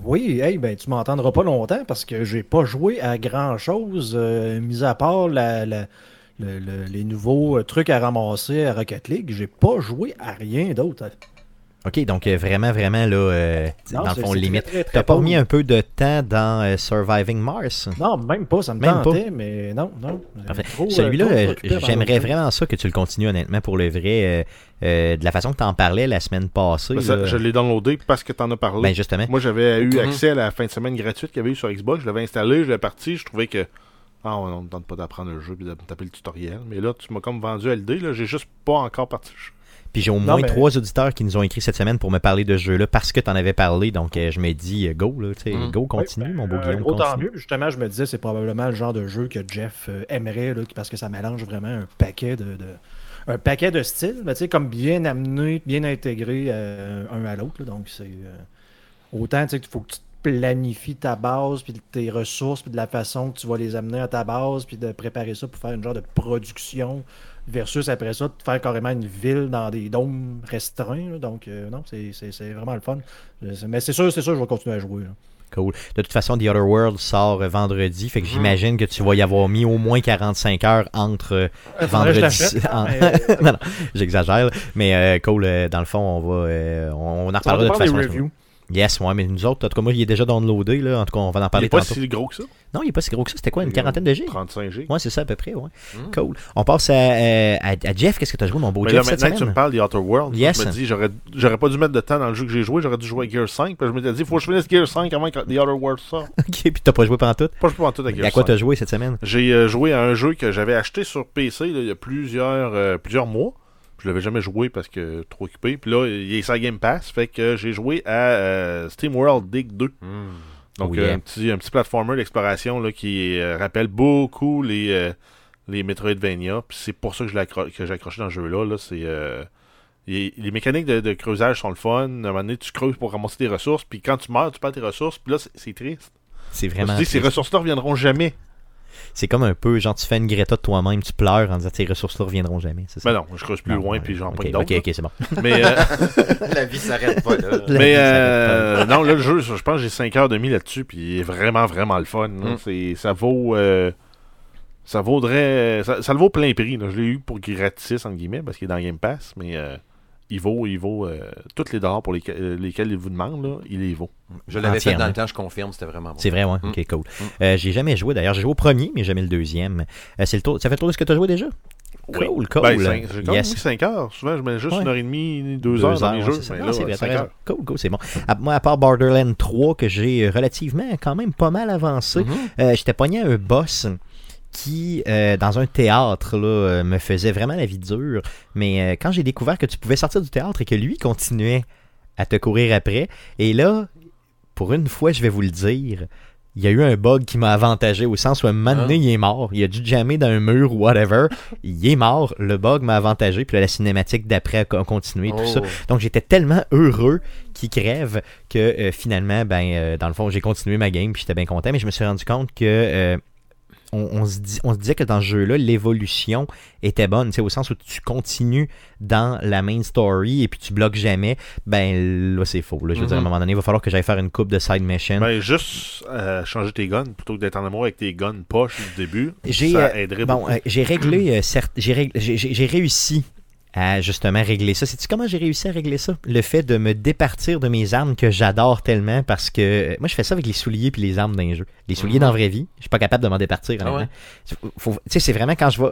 Oui, hey, ben, tu m'entendras pas longtemps parce que j'ai pas joué à grand chose, mis à part la- la- le- le- les nouveaux euh, trucs à ramasser à Rocket League. J'ai pas joué à rien d'autre. Ok, donc euh, vraiment, vraiment, là, euh, Non, dans le fond, limite. T'as pas mis un peu de temps dans euh, Surviving Mars? Non, même pas, ça me Même tentait, mais non, non. Euh, Celui-là, euh, j'aimerais vraiment ça que tu le continues, honnêtement, pour le vrai. euh, euh, de la façon que tu en parlais la semaine passée. Ben, ça, là. je l'ai downloadé parce que t'en as parlé. Ben, justement. Moi, j'avais eu Mhm. accès à la fin de semaine gratuite qu'il y avait eu sur Xbox. Je l'avais installé, je l'ai parti. Je trouvais que. Ah, on ne tente pas d'apprendre le jeu et de taper le tutoriel. Mais là, tu m'as comme vendu LD. Là, j'ai juste pas encore parti. le jeu. Puis j'ai au Non, moins mais- trois auditeurs qui nous ont écrit cette semaine pour me parler de ce jeu-là parce que tu en avais parlé. Donc euh, je me dis, euh, go, là, Mhm. go, continue, mon beau Euh, Guillaume. gros tant continue. mieux. Justement, je me disais, c'est probablement le genre de jeu que Jeff aimerait, là, parce que ça mélange vraiment un paquet de, de- un paquet de styles, mais tu sais, comme bien amené, bien intégré euh, un à l'autre. Donc, c'est euh, autant, tu sais, qu'il faut que tu planifies ta base, puis tes ressources, puis de la façon que tu vas les amener à ta base, puis de préparer ça pour faire une genre de production, versus après ça, de faire carrément une ville dans des dômes restreints. là. Donc, euh, non, c'est vraiment le fun. Mais c'est sûr, c'est sûr, je vais continuer à jouer. là. Cool. De toute façon, The Other World sort euh, vendredi. Fait que Mhm. j'imagine que tu vas y avoir mis au moins 45 heures entre euh, vendredi. *laughs* en- *laughs* non, non, j'exagère. Mais euh, cool, dans le fond, on va. on, en reparlera de toute façon. Yes, ouais, mais nous autres, en tout cas, moi, il est déjà downloadé. Là. En tout cas, on va en Il parler est pas si gros que ça. Non, il est pas si gros que ça. C'était quoi, une quarantaine de G 35 G. Ouais, c'est ça à peu près, ouais. Mm. Cool. On passe à, euh, à, à Jeff. Qu'est-ce que tu as joué, mon beau Mais là, Jeff, cette maintenant que tu semaine? me parles des Outer Worlds, Yes. je me dis, j'aurais, pas dû mettre de temps dans le jeu que j'ai joué, j'aurais dû jouer à Gear 5. Puis je m'étais dit, il faut que je finisse Gear 5 avant que The Outer Worlds sorte. *laughs* Ok, puis t'as pas joué pendant tout? Pas peux en tout à Gear À quoi 5. t'as joué cette semaine? J'ai euh, joué à un jeu que j'avais acheté sur PC là, il y a plusieurs, euh, plusieurs mois. Je l'avais jamais joué parce que trop occupé. Puis là, il est sur Game Pass. Fait que j'ai joué à euh, Steam World Dig 2. Mm. Donc euh, un, petit, un petit platformer d'exploration qui euh, rappelle beaucoup les, les Metroidvania. Puis c'est pour ça que j'ai accroché dans ce jeu-là. Là, c'est, les, les mécaniques de, de creusage sont le fun. À un moment donné, tu creuses pour ramasser des ressources. Puis quand tu meurs, tu perds tes ressources. Puis là, c'est, triste. C'est Tu vraiment. te dis, ces ressources-là reviendront jamais. C'est comme un peu, genre, tu fais une Greta de toi-même, tu pleures en disant tes ressources ne reviendront jamais. C'est ça? Ben non, je creuse plus Non, loin. Puis j'en Ok, pogne d'autres. Ok, ok, c'est bon. *laughs* Mais. euh, *laughs* La vie s'arrête pas là. La Mais euh, non, là, le jeu, je pense que j'ai 5 heures demi là-dessus, puis il est vraiment, vraiment le fun. Mm. C'est, ça vaut. euh, ça vaudrait. Ça, ça le vaut plein prix. là. Je l'ai eu pour gratis, entre guillemets, parce qu'il est dans Game Pass, mais euh, il vaut, il vaut euh, tous les dollars pour lesquels, euh, lesquels il vous demande, là, il les vaut. Je l'avais fait dans le temps, je confirme, c'était vraiment bon. C'est vrai, ouais. Mm. Ok, cool. Mm. Euh, j'ai jamais joué d'ailleurs. J'ai joué au premier, mais jamais le deuxième. Euh, c'est le tour. Ça fait le tour de ce que tu as joué déjà? Cool, cool. Ben, cinq- j'ai quand même Yes. mis 5 heures. Souvent, je mets juste Ouais. une heure et demie, 2 heures dans les ouais, jeux. c'est ça. mais Non, là, c'est vrai, heures. Cool, cool, c'est bon. À- moi, à part Borderlands 3, que j'ai relativement, quand même pas mal avancé, Mhm. euh, j'étais pogné à un boss qui, euh, dans un théâtre, là, euh, me faisait vraiment la vie dure. Mais euh, quand j'ai découvert que tu pouvais sortir du théâtre et que lui continuait à te courir après, et là, pour une fois, je vais vous le dire, il y a eu un bug qui m'a avantagé au sens où un moment donné, Ah. il est mort. Il a dû jammer dans un mur ou whatever. Il est mort. Le bug m'a avantagé. Puis là, la cinématique d'après a co- continué. Tout ça. Oh. Donc j'étais tellement heureux qu'il crève que euh, finalement, ben, euh, dans le fond, j'ai continué ma game puis j'étais bien content. Mais je me suis rendu compte que euh, on, on se dit, on se disait que dans ce jeu-là, l'évolution était bonne, tu sais, au sens où tu continues dans la main story et puis tu bloques jamais. Ben là, c'est faux. Là. Je veux dire, à un Mhm. moment donné, il va falloir que j'aille faire une coupe de side mission. Ben, juste euh, changer tes guns plutôt que d'être en amour avec tes guns poches du début. J'ai, ça euh, aiderait Bon, euh, j'ai réglé, euh, certes, j'ai réussi à justement régler ça. Sais-tu comment j'ai réussi à régler ça? Le fait de me départir de mes armes que j'adore tellement parce que euh, moi je fais ça avec les souliers puis les armes les jeux. Les souliers Mhm. dans la vraie vie, je suis pas capable de m'en départir. Ah Tu sais, c'est vraiment quand je vais.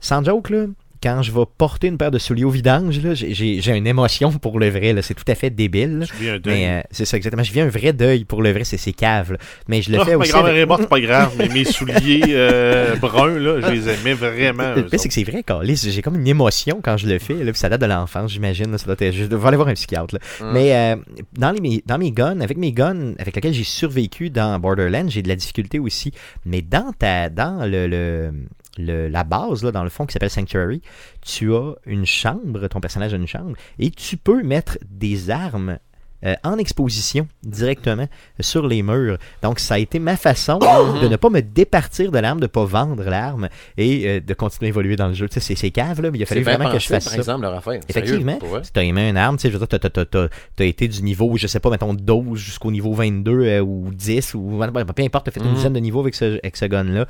Sans joke, là, quand je vais porter une paire de souliers au vidange, j'ai, une émotion pour le vrai. C'est tout à fait débile. Je un deuil. Mais euh, c'est ça exactement. Je vis un vrai deuil pour le vrai, c'est ces caves. là. Mais je le Ah, fais ma aussi. grand-mère avec- est morte, c'est pas grave, mais mes souliers euh, *laughs* bruns, là, je les aimais vraiment. Le c'est que c'est vrai, Carlis. J'ai comme une émotion quand je le fais. Là, puis ça date de l'enfance, j'imagine. Ça doit être... Je devrais aller voir un psychiatre. là. Mais euh, dans, les, mes- dans mes guns, avec mes guns avec lesquels j'ai survécu dans Borderlands, j'ai de la difficulté aussi. Mais dans ta dans le, le- la base, là, dans le fond, qui s'appelle Sanctuary, tu as une chambre, ton personnage a une chambre, et tu peux mettre des armes euh, en exposition directement sur les murs. Donc, ça a été ma façon de ne pas me départir de l'arme, de ne pas vendre l'arme et euh, de continuer à évoluer dans le jeu. Tu sais, c'est ces caves, là, mais il a fallu vraiment que je fasse par ça. exemple, leur affaire. Effectivement. Si t'as aimé une arme, tu sais, je veux dire, t'as, t'as- t'as- t'as- t'as été du niveau, je sais pas, mettons 12 jusqu'au niveau 22 euh, ou 10 ou peu importe, t'as fait une Mhm. dizaine de niveaux avec ce, avec ce gun-là.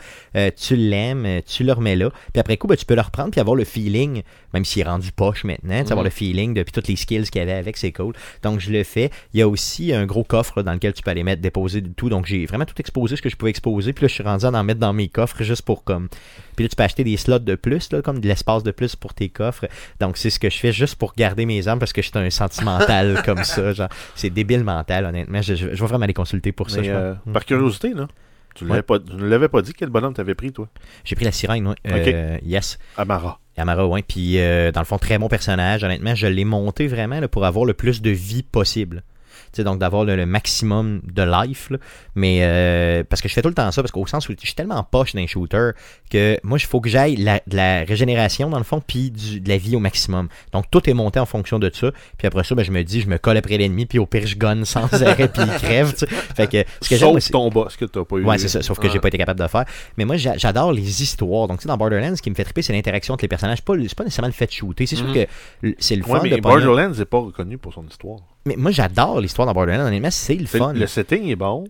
Tu l'aimes, tu le remets là. Puis après coup, ben, tu peux le reprendre puis avoir le feeling, même s'il est rendu poche maintenant, tu sais, avoir le feeling depuis toutes les skills qu'il y avait avec, c'est cool. Donc je le fais. Il y a aussi un gros coffre là, dans lequel tu peux aller mettre, déposer du tout. Donc j'ai vraiment tout exposé ce que je pouvais exposer. Puis là, je suis rendu à en mettre dans mes coffres juste pour comme. Puis là, tu peux acheter des slots de plus, là, comme de l'espace de plus pour tes coffres. Donc c'est ce que je fais juste pour garder mes armes parce que je suis un sentimental *laughs* comme ça. Genre, c'est débile mental, honnêtement. Je, je, je vais vraiment aller consulter pour ça. Mais, je euh. Par curiosité, là, tu Ouais. l'avais pas, tu ne l'avais pas dit quel bonhomme t'avais pris, toi? J'ai pris la sirène, ouais. Euh, Yes. Amara. Amara, ouais. Puis, euh, dans le fond, très bon personnage. Honnêtement, je l'ai monté vraiment là, pour avoir le plus de vie possible. Donc d'avoir le, le maximum de life. là. Mais euh, parce que je fais tout le temps ça, parce qu'au sens où je suis tellement poche d'un shooter que moi, il faut que j'aille la, de la régénération, dans le fond, puis du- de la vie au maximum. Donc tout est monté en fonction de ça. Puis après ça, ben, je me dis, je me colle après l'ennemi, puis au pire, je gonne sans *laughs* arrêt, puis il crève. tu sais. Fait que ce que Sauf ton boss que t'as pas eu. Ouais, c'est ça, sauf que j'ai pas été capable de faire. Mais moi, j'a- j'adore les histoires. Donc, tu sais, dans Borderlands, ce qui me fait triper, c'est l'interaction entre les personnages. Pas C'est pas nécessairement le fait de shooter. C'est sûr Mhm. que c'est le fun Ouais, mais de Borderlands n'est pas reconnu pour son histoire. Mais moi, j'adore l'histoire dans Borderlands. Honnêtement, c'est le fun. Le setting est bon.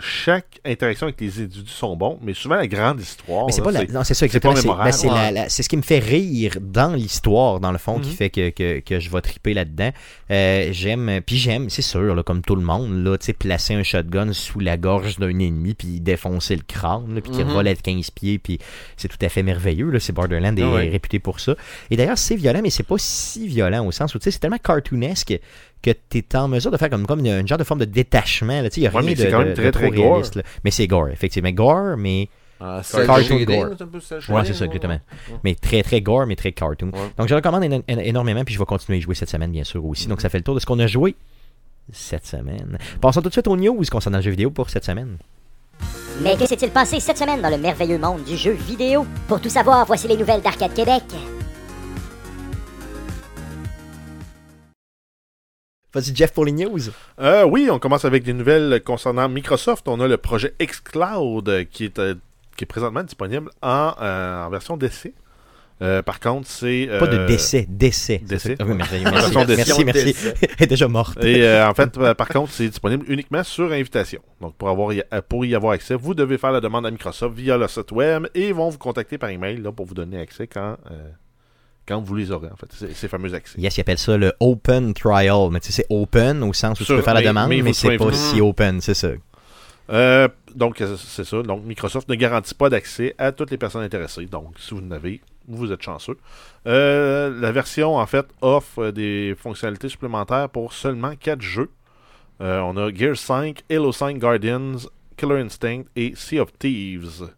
Chaque interaction avec les individus sont bons, mais souvent la grande histoire. Mais c'est pas la... Non, c'est ça, exactement. C'est ben, c'est la- Ouais. la- c'est ce qui me fait rire dans l'histoire, dans le fond, qui Mhm. fait que, que, que je vais triper là-dedans. Euh, j'aime, puis j'aime, c'est sûr, là, comme tout le monde, là, placer un shotgun sous la gorge d'un ennemi, puis défoncer le crâne, là, puis qu'il Mhm. vole à 15 pieds, puis c'est tout à fait merveilleux. Là, c'est Borderlands est ouais. réputé pour ça. Et d'ailleurs, c'est violent, mais c'est pas si violent au sens où, tu sais, c'est tellement cartoonesque que tu es en mesure de faire comme, comme une, une genre de forme de détachement. Il n'y a Ouais, rien mais de, c'est quand même de- très, de très gore. réaliste. là. Mais c'est gore, effectivement. Gore, mais Ah, Cartoon gore. Ouais, c'est ça, ouais. exactement. Mais très, très gore, mais très cartoon. Ouais. Donc, je recommande éno- éno- énormément, puis je vais continuer à y jouer cette semaine, bien sûr, aussi. Donc, ça fait le tour de ce qu'on a joué cette semaine. Passons tout de suite aux news concernant le jeu vidéo pour cette semaine. Mais que s'est-il passé cette semaine dans le merveilleux monde du jeu vidéo? Pour tout savoir, voici les nouvelles d'Arcade Québec. Vas-y, Jeff, pour les news. Euh, oui, on commence avec des nouvelles concernant Microsoft. On a le projet xCloud qui est, euh, qui est présentement disponible en, euh, en version d'essai. Euh, par contre, c'est. Pas de décès, décès. décès. Ah oui, *laughs* merci, merci, Version merci, merci, Décès. Elle est déjà morte. Et euh, en fait, par contre, c'est disponible uniquement sur invitation. Donc, pour, avoir, y- pour y avoir accès, vous devez faire la demande à Microsoft via le site web et ils vont vous contacter par email là, pour vous donner accès quand, euh, quand vous les aurez, en fait, ces, ces fameux accès. Yes, ils appellent ça le open trial. Mais tu sais, c'est open au sens où Sur- tu peux faire la demande, mais c'est pas si open, c'est ça. Euh, donc, euh, c'est ça. Donc, Microsoft ne garantit pas d'accès à toutes les personnes intéressées. Donc, si vous en avez, vous êtes chanceux. Euh, la version, en fait, offre des fonctionnalités supplémentaires pour seulement 4 jeux. Euh, on a Gears 5, Halo 5 Guardians, Killer Instinct et Sea of Thieves.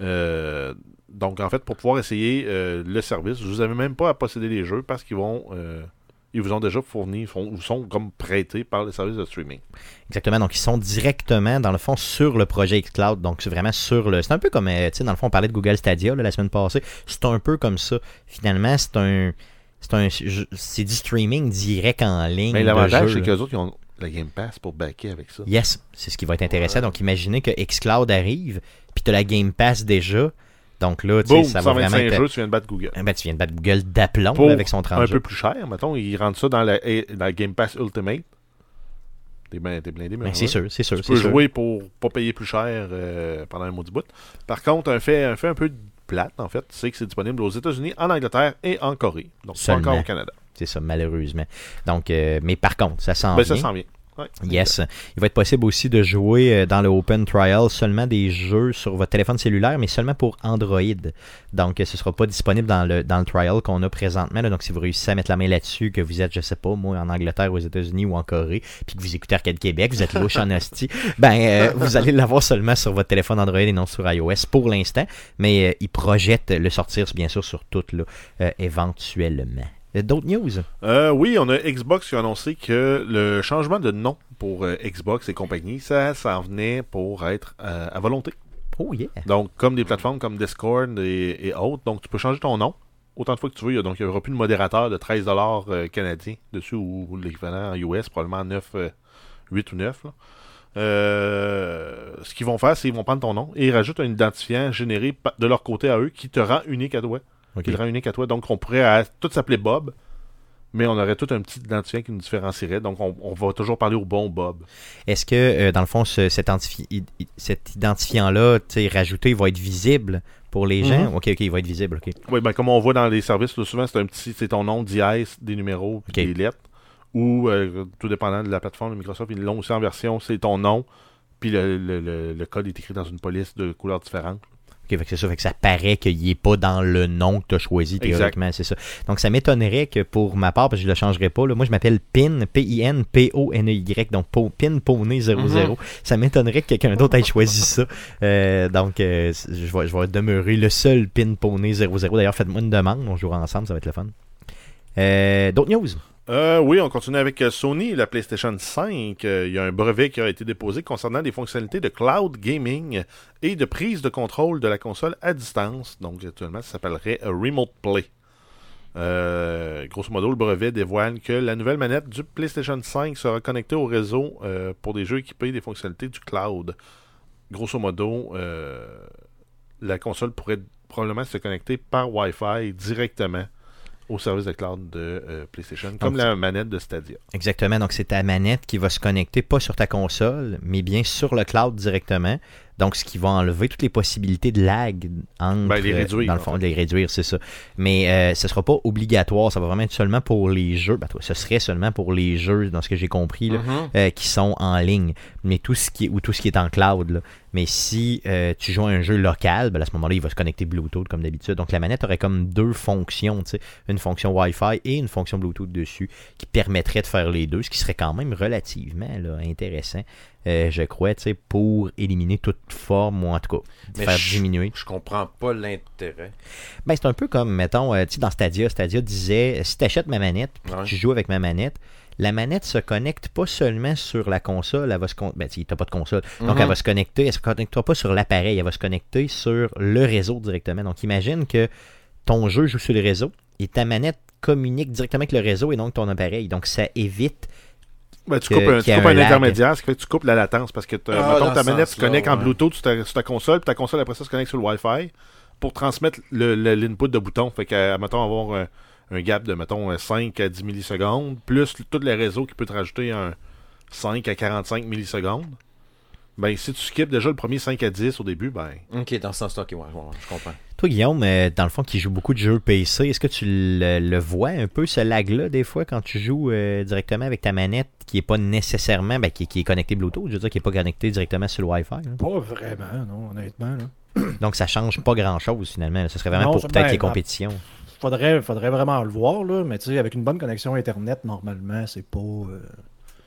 Euh, donc, en fait, pour pouvoir essayer euh, le service, vous n'avez même pas à posséder les jeux parce qu'ils vont... euh, ils vous ont déjà fourni, vous sont comme prêtés par les services de streaming. Exactement. Donc, ils sont directement, dans le fond, sur le projet xCloud. Donc, c'est vraiment sur le. C'est un peu comme, tu sais, dans le fond, on parlait de Google Stadia là, la semaine passée. C'est un peu comme ça. Finalement, c'est un. C'est un. C'est du streaming direct en ligne. Mais l'avantage, c'est là. qu'eux autres, ils ont la Game Pass pour backer avec ça. Yes, c'est ce qui va être intéressant. Donc, imaginez que xCloud arrive, puis tu as la Game Pass déjà. Donc là, tu sais, ça va vraiment 125 être. jeux, tu viens de battre Google. Eh ben, tu viens de battre Google d'aplomb avec son 30 un jeux. peu plus cher, mettons, ils rentrent ça dans la, dans la Game Pass Ultimate. T'es bien t'es blindé, mais Ben, c'est sûr, c'est sûr. Tu c'est peux sûr. jouer pour pas payer plus cher euh, pendant un mois du bout. Par contre, un fait, un fait un peu plate, en fait, c'est que c'est disponible aux États-Unis, en Angleterre et en Corée. Donc, pas encore au Canada. C'est ça, malheureusement. Donc, euh, mais par contre, ça s'en Ben, vient. ça s'en vient. Ouais. Yes. Il va être possible aussi de jouer euh, dans le Open Trial seulement des jeux sur votre téléphone cellulaire, mais seulement pour Android. Donc, euh, ce ne sera pas disponible dans le, dans le trial qu'on a présentement. là. Donc, si vous réussissez à mettre la main là-dessus, que vous êtes, je sais pas, moi, en Angleterre, aux États-Unis ou en Corée, puis que vous écoutez Arcade Québec, vous êtes louche en hostie, *laughs* ben, euh, vous allez l'avoir seulement sur votre téléphone Android et non sur iOS pour l'instant. Mais euh, ils projettent le sortir, bien sûr, sur toutes, là, euh, éventuellement. Euh, D'autres news? Euh, oui, on a Xbox qui a annoncé que le changement de nom pour euh, Xbox et compagnie, ça s'en venait pour être euh, à volonté. Oh yeah! Donc, comme des plateformes comme Discord et, et autres. Donc, tu peux changer ton nom autant de fois que tu veux. Donc, il n'y aura plus de modérateur de 13$ euh, canadiens dessus ou, ou l'équivalent en US, probablement 9, euh, 8 ou 9. là. Euh, ce qu'ils vont faire, c'est qu'ils vont prendre ton nom et ils rajoutent un identifiant généré de leur côté à eux qui te rend unique à toi. Le rend unique à toi. Donc, on pourrait euh, tout s'appeler Bob, mais on aurait tout un petit identifiant qui nous différencierait. Donc, on, on va toujours parler au bon Bob. Est-ce que, euh, dans le fond, ce- cet, identifiant-là, rajouté, va être visible pour les gens? Mhm. Ok, ok, il va être visible, ok. Oui, ben comme on voit dans les services, là, souvent c'est un petit, c'est ton nom, dièse, des numéros, puis des lettres. Ou, euh, tout dépendant de la plateforme de Microsoft, ils l'ont aussi en version, c'est ton nom, puis le, le- le- le code est écrit dans une police de couleurs différentes. C'est ça, fait que ça paraît qu'il n'est pas dans le nom que tu as choisi théoriquement, c'est ça. Donc ça m'étonnerait que pour ma part, parce que je ne le changerai pas, là, moi je m'appelle PIN, P-I-N, P-O-N-E-Y, donc PIN Pony 00. Mhm. Ça m'étonnerait que quelqu'un d'autre ait choisi ça. Euh, donc euh, je, vais, je vais demeurer le seul PIN Pony 00. D'ailleurs, faites-moi une demande, on jouera ensemble, ça va être le fun. Euh, D'autres news? Euh, oui, on continue avec euh, Sony, la PlayStation 5. Euh, Il y a un brevet qui a été déposé concernant des fonctionnalités de cloud gaming et de prise de contrôle de la console à distance. Donc, actuellement, ça s'appellerait euh, Remote Play. Grosso modo, le brevet dévoile que la nouvelle manette du PlayStation 5 sera connectée au réseau pour des jeux équipés des fonctionnalités du cloud. Grosso modo, la console pourrait probablement se connecter par Wi-Fi directement au service de cloud de euh, PlayStation, comme Donc, la manette de Stadia. Exactement. Donc, c'est ta manette qui va se connecter pas sur ta console, mais bien sur le cloud directement. Donc, ce qui va enlever toutes les possibilités de lag entre, Ben, les euh, réduire, dans le en fond, fait. les réduire, c'est ça. Mais euh, ce sera pas obligatoire. Ça va vraiment être seulement pour les jeux. Ben, toi, ce serait seulement pour les jeux, dans ce que j'ai compris, là, Mhm. euh, qui sont en ligne. Mais tout ce qui est, ou tout ce qui est en cloud. là. Mais si euh, tu joues à un jeu local, ben, à ce moment-là, il va se connecter Bluetooth comme d'habitude. Donc, la manette aurait comme deux fonctions, tu sais, une fonction Wi-Fi et une fonction Bluetooth dessus qui permettrait de faire les deux, ce qui serait quand même relativement là, intéressant, euh, je crois, tu sais, pour éliminer toute forme ou en tout cas Mais faire je- diminuer. Je comprends pas l'intérêt. Ben, c'est un peu comme, mettons, euh, tu sais, dans Stadia, Stadia disait si tu achètes ma manette, Ouais. tu joues avec ma manette, la manette se connecte pas seulement sur la console, elle va se con- ben, tu n'as pas de console, donc Mhm. elle va se connecter, elle se connectera pas sur l'appareil, elle va se connecter sur le réseau directement. Donc imagine que ton jeu joue sur le réseau et ta manette communique directement avec le réseau et donc ton appareil. Donc ça évite Ben, tu Que- coupes un, tu coupes un intermédiaire, ce qui fait que tu coupes la latence parce que Ah, mettons, ta manette se connecte en. Bluetooth sur ta, sur ta console, puis ta console après ça se connecte sur le Wi-Fi pour transmettre le- le- l'input de bouton. Fait que, mettons, avoir un, un gap de, mettons, 5 à 10 millisecondes, plus tous les réseaux qui peut te rajouter un 5 à 45 millisecondes. Ben, si tu skippes déjà le premier 5 à 10 au début, ben, Ok, dans ce sens-là, ok, ouais, ouais, ouais, je comprends. Toi, Guillaume, euh, dans le fond, qui joue beaucoup de jeux PC, est-ce que tu le, le vois un peu, ce lag-là, des fois, quand tu joues euh, directement avec ta manette qui est pas nécessairement, ben, qui, qui est connectée Bluetooth, je veux dire, qui est pas connectée directement sur le Wi-Fi? là? Pas vraiment, non, honnêtement. Là. *clears throat* Donc, ça change pas grand-chose, finalement. là. Ce serait vraiment Non, pour peut-être ben, les ah, compétitions. Faudrait, faudrait vraiment le voir, là, mais tu sais, avec une bonne connexion Internet, normalement, c'est pas, euh,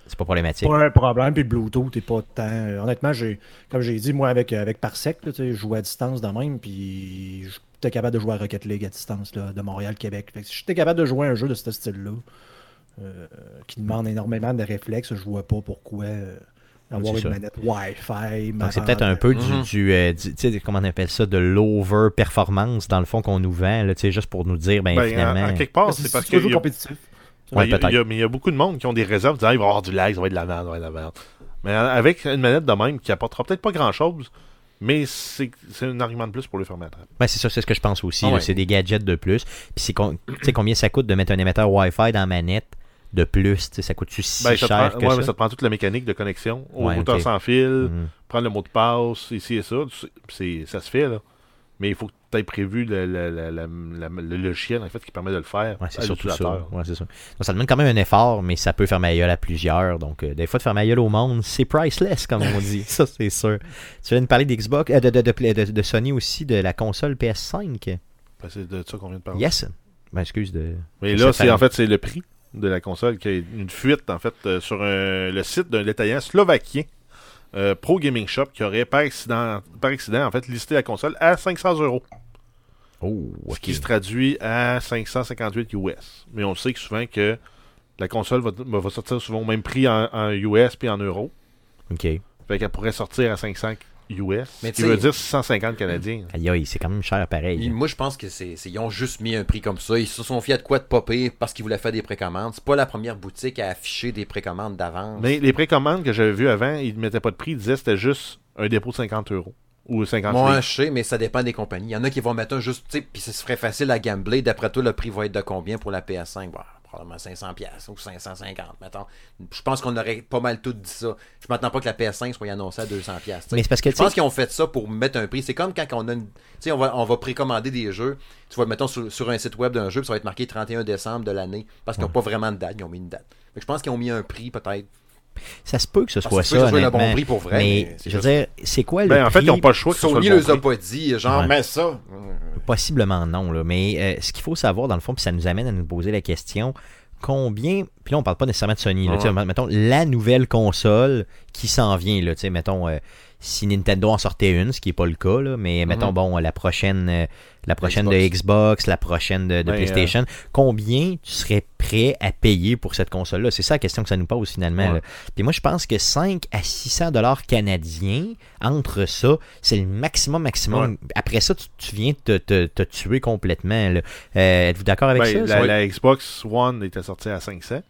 C'est pas problématique. pas un problème. Puis Bluetooth, t'es pas tant. euh, honnêtement, j'ai, comme j'ai dit, moi, avec, avec Parsec, là, tu sais, je joue à distance de même, puis j'étais capable de jouer à Rocket League à distance là, de Montréal-Québec. Fait que si j'étais capable de jouer à un jeu de ce style-là, euh, qui demande énormément de réflexes, je vois pas pourquoi euh, avoir une ça. manette Wi-Fi. Donc, c'est peut-être un peu du, Mhm. du, euh, du- tu sais, comment on appelle ça, de l'over-performance, dans le fond, qu'on nous vend, là, tu sais, juste pour nous dire, ben, ben, finalement... en, en quelque part, C'est c'est parce que compétitif. Ouais, il y a- mais il y a beaucoup de monde qui ont des réserves disant il va y avoir du lag, ça va être de la merde, ça va être de la merde. Mais avec une manette de même qui apportera peut-être pas grand chose, Mais c'est un argument de plus pour le fermer trappe. Ben, c'est ça, c'est ce que je pense aussi. Ah ouais. C'est des gadgets de plus. Puis c'est sais combien ça coûte de mettre un émetteur Wi-Fi dans la manette de plus? Ça coûte-tu si Ben, ça, te cher prend, que ouais, ça? mais ça te prend toute la mécanique de connexion au Ouais, routeur sans fil, Mhm. prendre le mot de passe, ici et ça. ça se fait, là. Mais il faut que tu aies prévu le, le- le- le- logiciel en fait, qui permet de le faire Ouais, c'est surtout ça. Ouais, c'est ça. Donc, ça demande quand même un effort, mais ça peut faire ma gueule à plusieurs. Donc, euh, des fois, de faire ma gueule au monde, c'est priceless, comme on dit. *laughs* ça, c'est sûr. Tu viens de parler d'Xbox, euh, de, de, de, Sony aussi, de la console PS5. Ben, c'est de ça qu'on vient de parler. Yes. Ben, excuse de. Mais là, c'est en fait c'est le prix de la console qui a une fuite en fait euh, sur un- le site d'un détaillant slovaquien. Euh, Pro Gaming Shop qui aurait par accident, par accident en fait listé la console à 500 euros, Oh, ce qui se traduit à 558 US. Mais on sait que souvent que la console va, va- va sortir souvent au même prix en, en US puis en euros. Ok. Fait qu'elle pourrait sortir à 500 US, Mais qui tu veut dire 650 canadiens. Aïe, aïe, c'est quand même cher pareil. Moi, je pense que c'est, c'est- ils ont juste mis un prix comme ça. Ils se sont fiés de quoi de popper parce qu'ils voulaient faire des précommandes. C'est pas la première boutique à afficher des précommandes d'avance. Mais les précommandes que j'avais vues avant, ils ne mettaient pas de prix, ils disaient que c'était juste un dépôt de 50 euros ou 50 Moi, je sais, mais ça dépend des compagnies. Il y en a qui vont mettre un juste, tu sais, puis ce serait facile à gambler. D'après toi, le prix va être de combien pour la PS5 Bah, Probablement 500 pièces ou 550, mettons. Je pense qu'on aurait pas mal tout dit ça. Je m'attends pas que la PS5 soit annoncée à 200 pièces. Mais c'est parce que, Je pense qu'ils ont fait ça pour mettre un prix. C'est comme quand on a une. Tu sais, on va, on va précommander des jeux. Tu vois, mettons, sur, sur un site web d'un jeu, puis ça va être marqué 31 décembre de l'année. Parce qu'ils n'ont pas vraiment de date. Ils ont mis une date. Que je pense qu'ils ont mis un prix, peut-être. Ça se peut que ce Ah, soit ça se peut ça, que ce soit le bon honnêtement. prix pour vrai, Mais, je veux juste- dire, c'est quoi le Ben, en fait, prix? ils n'ont pas le choix que Sony bon les a pas dit, genre, Ouais. mais ça. Possiblement non, là. mais euh, ce qu'il faut savoir, dans le fond, puis ça nous amène à nous poser la question combien. Puis là, on parle pas nécessairement de Sony. là, Ouais. tu sais, mettons la nouvelle console qui s'en vient. Là, tu sais, mettons, euh, si Nintendo en sortait une, ce qui n'est pas le cas, là, mais mettons, bon, la prochaine, euh, la prochaine de Xbox, la prochaine de, de Ben, PlayStation, combien tu serais prêt à payer pour cette console-là? C'est ça la question que ça nous pose finalement. Ouais. Puis moi, je pense que 5 à 600 dollars canadiens, entre ça, c'est le maximum, maximum. Après ça, tu, tu viens te, te, te tuer complètement. Euh, Êtes-vous d'accord avec Ben, ça? la, Xbox One était sortie à 500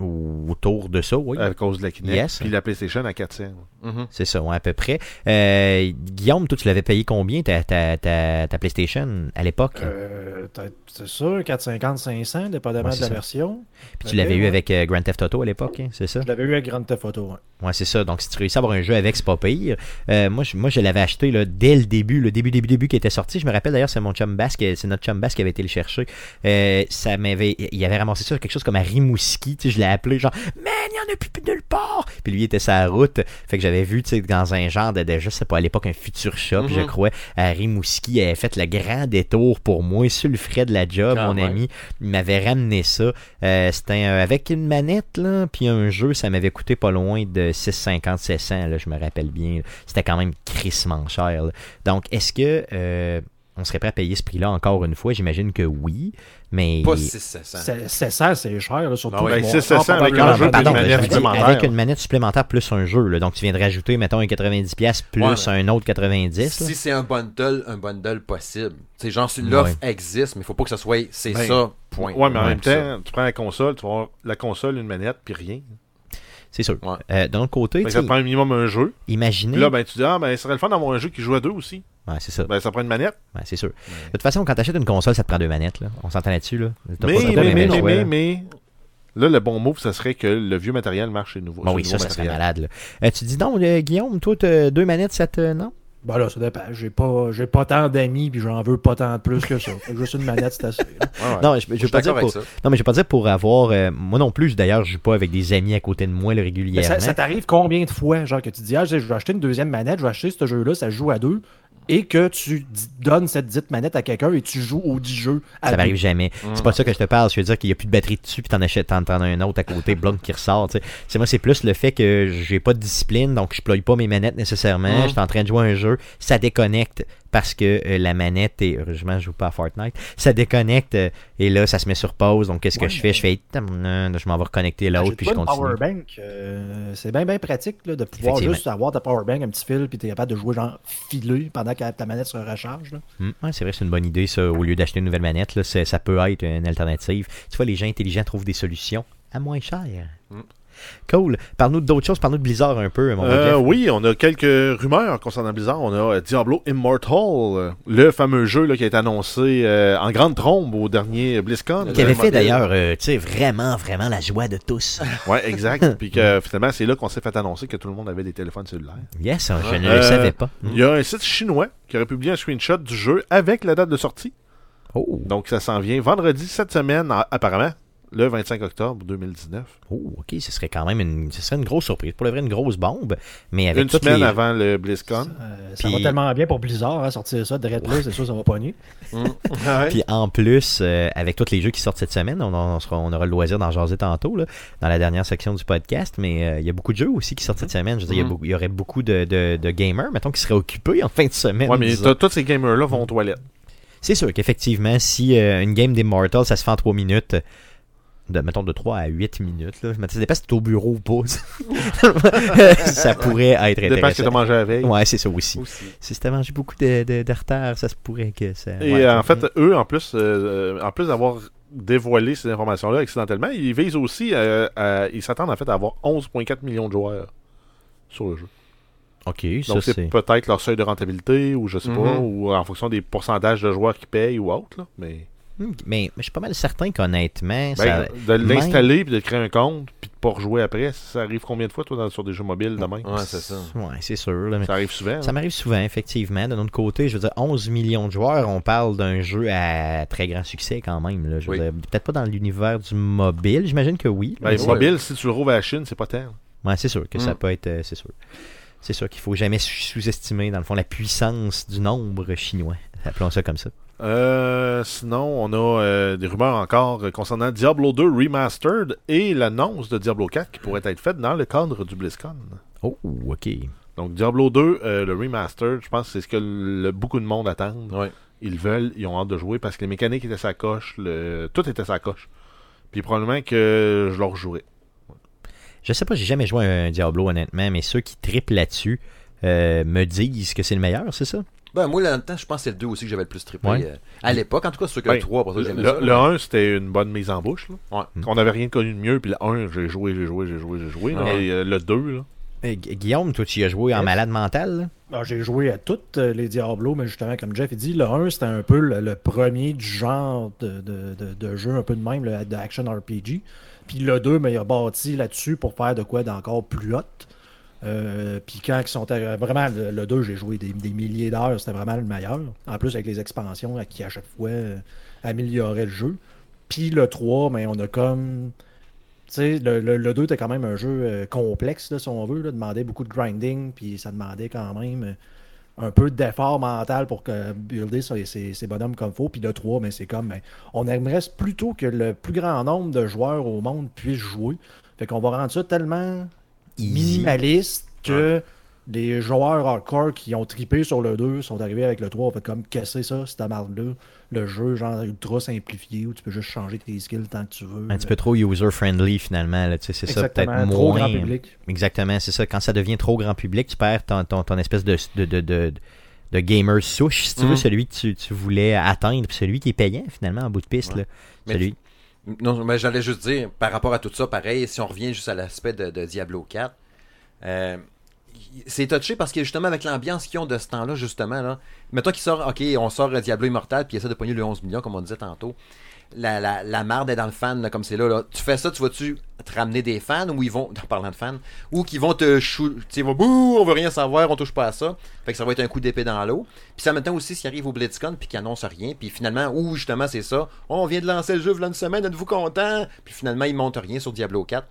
Ou autour de ça, oui. à cause de la Kinect, Yes. puis la PlayStation à 400. Mhm. C'est ça, ouais, à peu près. Euh, Guillaume, toi, tu l'avais payé combien ta, ta, ta, ta PlayStation à l'époque? Euh, peut-être, c'est ça, 450, 500, dépendamment Ouais, de la ça. version. Puis tu l'avais eu avec euh, Grand Theft Auto à l'époque, hein, c'est ça? Je l'avais eu avec Grand Theft Auto. ouais. Ouais, c'est ça. Donc, si tu réussis à avoir un jeu avec, c'est pas pire. Euh, moi, je, moi, je l'avais acheté là, dès le début, le début, début, début qui était sorti. Je me rappelle d'ailleurs, c'est mon chum Bass, qui- c'est notre chum Bass qui avait été le chercher. Euh, ça m'avait, il avait ramassé ça quelque chose comme à Rimouski. Tu sais, je l'ai appelé genre, man, il y en a plus plus nulle part. Puis lui, il était sa route. Fait que j'avais vu, dans un genre de, de je sais pas, à l'époque, un futur shop, je Mhm. crois, à Rimouski. Il avait fait le grand détour pour moi sur le frais de la job, Quand mon ami. Il m'avait ramené ça. Euh, c'était un- avec une manette, là, puis un jeu, ça m'avait coûté pas loin de 650, 700, là, je me rappelle bien. C'était quand même crissement cher. là. Donc, est-ce que euh, on serait prêt à payer ce prix-là encore une fois? J'imagine que oui, mais... Pas 600. C'est- 700, c'est cher, là, surtout. Non, ouais, bon, 600 fort avec un jeu pardon, une manette supplémentaire. avec une manette supplémentaire plus un jeu. là. donc, tu viens de rajouter, mettons, un 90$ plus Ouais, un autre 90$. là. Si c'est un bundle, un bundle possible. C'est genre, si l'offre existe, mais il faut pas que ce soit c'est Ben, ça, point. Ouais, mais en Ouais, même ça. temps, tu prends la console, tu vas avoir la console, une manette, puis rien. C'est sûr. Ouais. Euh, D'un autre côté, tu ça prend un minimum un jeu. imaginez... Là, ben, tu dis, ah, ben, ça serait le fun d'avoir un jeu qui joue à deux aussi. Ouais, c'est ça. Ben, ça prend une manette. Ouais, c'est sûr. De toute façon, quand tu achètes une console, ça te prend deux manettes. Là. On s'entend là-dessus. Là. Mais, mais, mais, mais, là. mais, là, le bon move, ça serait que le vieux matériel marche chez le nouveau. Bon, sur oui, ça, ça serait malade. là. Euh, tu dis donc, euh, Guillaume, toi, deux manettes, ça te. Non? Ben là, ça dépend. J'ai pas, j'ai pas tant d'amis, puis j'en veux pas tant de plus que ça. Juste une manette, c'est assez. là. Ouais, ouais. Non, je, je Je veux suis pas dire pour. Non, mais je veux pas dire pour avoir. euh, moi non plus, d'ailleurs, je joue pas avec des amis à côté de moi là, Mais régulièrement. ça, ça t'arrive combien de fois, genre, que tu dis, ah, je vais acheter une deuxième manette, je vais acheter ce jeu-là, ça joue à deux, et que tu donnes cette dite manette à quelqu'un et tu joues au 10 jeux à Ça m'arrive jamais. C'est pas ça que je te parle. Je veux dire qu'il n'y a plus de batterie dessus, puis t'en achètes, t'en as un autre à côté, blonde qui ressort. tu sais. C'est moi, c'est plus le fait que j'ai pas de discipline, donc je ploie pas mes manettes nécessairement. Mhm. Je suis en train de jouer à un jeu, ça déconnecte parce que euh, la manette est. Heureusement, je joue pas à Fortnite. Ça déconnecte euh, et là, ça se met sur pause. Donc, qu'est-ce que je fais? Je fais. Je m'en vais reconnecter l'autre, puis je continue. powerbank, euh, c'est bien bien pratique là, de pouvoir juste avoir ta powerbank, un petit fil, puis t'es capable de jouer genre filé pendant que ta manette se recharge. Ouais, c'est vrai, c'est une bonne idée, ça. Au lieu d'acheter une nouvelle manette, là, ça peut être une alternative. Tu vois, les gens intelligents trouvent des solutions à moins cher. Hmm. Cool. Parle-nous d'autres choses, parle-nous de Blizzard un peu, mon Euh, oui, on a quelques rumeurs concernant Blizzard. On a euh, Diablo Immortal, euh, le fameux jeu là, qui a été annoncé euh, en grande trombe au dernier BlizzCon. Qui avait fait d'ailleurs, euh, tu sais, vraiment, vraiment la joie de tous. Ouais, exact. *laughs* Puis que finalement, c'est là qu'on s'est fait annoncer que tout le monde avait des téléphones cellulaires. Yes, je ne Euh, le savais pas. Il y a un site chinois qui aurait publié un screenshot du jeu avec la date de sortie. Oh, Donc ça s'en vient vendredi cette semaine, apparemment, le 25 octobre 2019. oh, ok, ce serait quand même une, ce serait une grosse surprise. Pour le vrai, une grosse bombe. Mais avec Une semaine les- avant le BlizzCon. Euh, ça Puis- va tellement bien pour Blizzard, hein, sortir ça de Red Plus, c'est sûr ça va pogner. *laughs* Puis en plus, euh, avec tous les jeux qui sortent cette semaine, on, on sera- on aura le loisir d'en jaser tantôt, là, dans la dernière section du podcast, mais euh, il y a beaucoup de jeux aussi qui sortent cette semaine. Je veux dire, il y a Mhm. beaucoup- il y, aurait beaucoup de, de- de gamers, mettons, qui seraient occupés en fin de semaine. Ouais, mais tous ces gamers-là vont aux toilettes. C'est sûr qu'effectivement, si euh, une game d'Immortal, ça se fait en 3 minutes, de, mettons de 3 à 8 minutes, là, ça dépend si t'es au bureau ou pas. ça *laughs* pourrait être Dépend ce que t'as intéressant. mangé veille. Ouais, c'est ça aussi. Aussi. Si t'as mangé beaucoup de, de, de retard, ça se pourrait que ça... Et ouais, euh, en fait, eux, en plus, euh, en plus d'avoir dévoilé ces informations-là accidentellement, ils visent aussi, euh, à- ils s'attendent en fait à avoir 11,4 millions de joueurs sur le jeu. Ok, Donc c'est peut-être leur seuil de rentabilité ou je sais pas, Mhm. ou en fonction des pourcentages de joueurs qui payent ou autre. Là. Mais Mais, mais je suis pas mal certain qu'honnêtement, ben, ça... de même- l'installer puis de créer un compte puis de pas rejouer après, ça arrive combien de fois toi dans- sur des jeux mobiles demain Ouais, c'est ça. Ouais, c'est sûr. là, mais Ça arrive souvent. Ça hein? m'arrive souvent, effectivement. D'un autre côté, je veux dire, 11 millions de joueurs, on parle d'un jeu à très grand succès quand même. Là. Je veux Oui. dire, peut-être pas dans l'univers du mobile, j'imagine que oui. Ben, Mais- Ouais. mobile, si tu le rouves à la Chine, c'est pas tant. Ouais, c'est sûr que ça Mm. peut être. euh, c'est sûr. C'est sûr qu'il faut jamais sous- sous-estimer, dans le fond, la puissance du nombre chinois. Appelons ça comme ça. Euh, sinon, on a euh, des rumeurs encore concernant Diablo 2 Remastered et l'annonce de Diablo 4 qui pourrait être faite dans le cadre du BlizzCon. Oh, ok. Donc Diablo 2, euh, le Remastered, je pense que c'est ce que le- beaucoup de monde attend. Ouais. Ils veulent, ils ont hâte de jouer parce que les mécaniques étaient sa coche, le... tout était sa coche. Puis probablement que je leur jouerai. Je sais pas, j'ai jamais joué à un Diablo, honnêtement, mais ceux qui triplent là-dessus euh, me disent que c'est le meilleur, c'est ça? Ben, moi, là, temps, je pense que c'est le 2 aussi que j'avais le plus trippé. Ouais. euh, à l'époque, en tout cas, c'est sûr que Ben, le 3, pour ça, le, j'aimais le- ça. le 1, c'était une bonne mise en bouche. là. Ouais. On n'avait rien connu de mieux. Puis le 1, j'ai joué, j'ai joué, j'ai joué, j'ai joué. Ouais. Mais euh, le 2, là. Gu- Guillaume, toi, tu y as joué en malade mental? Alors, j'ai joué à toutes les Diablo, mais justement, comme Jeff il dit, le 1, c'était un peu le, le premier du genre de, de, de- de jeu un peu de même, le, de action RPG. Puis le 2, mais il a bâti là-dessus pour faire de quoi d'encore plus hot. Euh, puis quand ils sont vraiment le, le 2, j'ai joué des, milliers d'heures, c'était vraiment le meilleur. En plus avec les expansions qui à chaque fois euh, amélioraient le jeu. Puis le 3, mais on a comme tu sais, le, le, le 2 était quand même un jeu euh, complexe, si on veut. Demandait beaucoup de grinding, puis ça demandait quand même un peu d'effort mental pour que builder ces, ces bonhommes comme faut. Puis le 3, mais c'est comme, ben, on aimerait plutôt que le plus grand nombre de joueurs au monde puissent jouer. Fait qu'on va rendre ça tellement Easy. minimaliste que les joueurs hardcore qui ont tripé sur le 2 sont arrivés avec le 3, on fait comme casser ça, cette marde-là? Le jeu, genre ultra simplifié, où tu peux juste changer tes skills tant que tu veux. Un petit peu trop user-friendly, finalement. C'est ça, peut-être Exactement, trop moins... grand public. Exactement, c'est ça. Quand ça devient trop grand public, tu perds ton, ton, ton espèce de, de, de, de, de gamer souche, si tu veux, Mhm. celui que tu, tu voulais atteindre, puis celui qui est payant, finalement, en bout de piste. Ouais. Là. Mais Celui... Non, mais j'allais juste dire, par rapport à tout ça, pareil, si on revient juste à l'aspect de, de Diablo 4, euh, c'est touché parce que justement, avec l'ambiance qu'ils ont de ce temps-là, justement, là, mettons qu'ils sortent, ok, on sort Diablo Immortal, puis essaie de pogner le 11 millions, comme on disait tantôt. La, la, la marde est dans le fan, comme c'est là. Tu fais ça, tu vas-tu te ramener des fans ou ils vont, *laughs* en parlant de fans, ou qu'ils vont te chou, ils vont, bouh, on veut rien savoir, on touche pas à ça. Fait que ça va être un coup d'épée dans l'eau. Puis ça maintenant aussi s'ils arrivent au BlizzCon puis qu'ils annoncent rien, puis finalement, ou justement c'est ça, on vient de lancer le jeu voilà une semaine, êtes-vous content Puis finalement ils montent rien sur Diablo 4.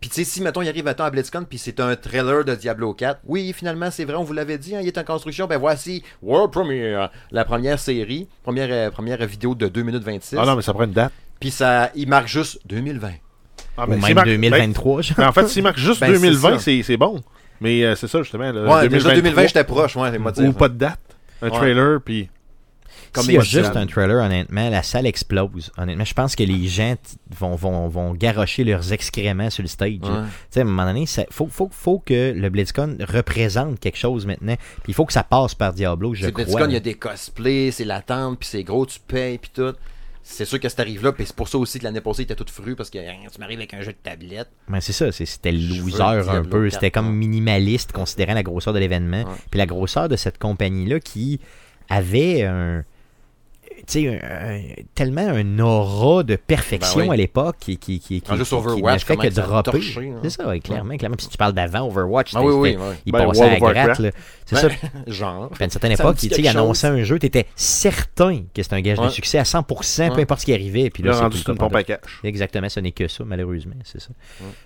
Puis tu sais, si mettons il arrive à temps à BlizzCon puis c'est un trailer de Diablo 4, oui finalement c'est vrai, on vous l'avait dit, hein, il est en construction, ben voici World Premiere, la première série, première, euh, première vidéo de 2 minutes 26. Ah non, mais ça prend une date. Puis ça, il marque juste 2020. Ah, Ou ben, s'il même marque- 2023, genre. ben, ben, en fait, s'il marque juste Ben, c'est 2020, ça. c'est c'est bon. Mais euh, c'est ça, justement. là, Ouais, déjà 2023, 2020 j'étais proche, ouais, moi dire. Ou pas de date. Un Ouais. trailer, puis. Comme S'il y a juste un trailer, honnêtement, la salle explose. Honnêtement, je pense que les gens vont, vont, vont garrocher leurs excréments sur le stage. Ouais. Tu sais, à un moment donné, il faut, faut, faut que le BlizzCon représente quelque chose maintenant. Puis il faut que ça passe par Diablo, je C'est crois. BlizzCon, il y a des cosplays, c'est l'attente, puis c'est gros, tu payes, puis tout. c'est sûr que ça arrive là, puis c'est pour ça aussi que l'année passée, il était tout fru parce que hein, tu m'arrives avec un jeu de tablette. Mais c'est ça, c'est- c'était loser un peu. 4, C'était comme minimaliste considérant la grosseur de l'événement. Puis la grosseur de cette compagnie-là qui avait un. Tu sais, un- tellement un aura de perfection Ben oui. à l'époque qui, qui, qui, qui, En juste qui- qui Overwatch, ne fait que dropper. hein. C'est ça, ouais, clairement, clairement. Puis si tu parles d'avant Overwatch, Ah c'était- oui, oui, il Ben, passait World à gratte. Là. C'est Ben, ça. *laughs* Genre. Puis à une certaine époque, il annonçait un jeu, tu étais certain que c'était un gage de succès à 100%, peu importe ce qui arrivait. Puis Il là, a c'est une pompe à cash. Exactement, ce n'est que ça, malheureusement, c'est ça.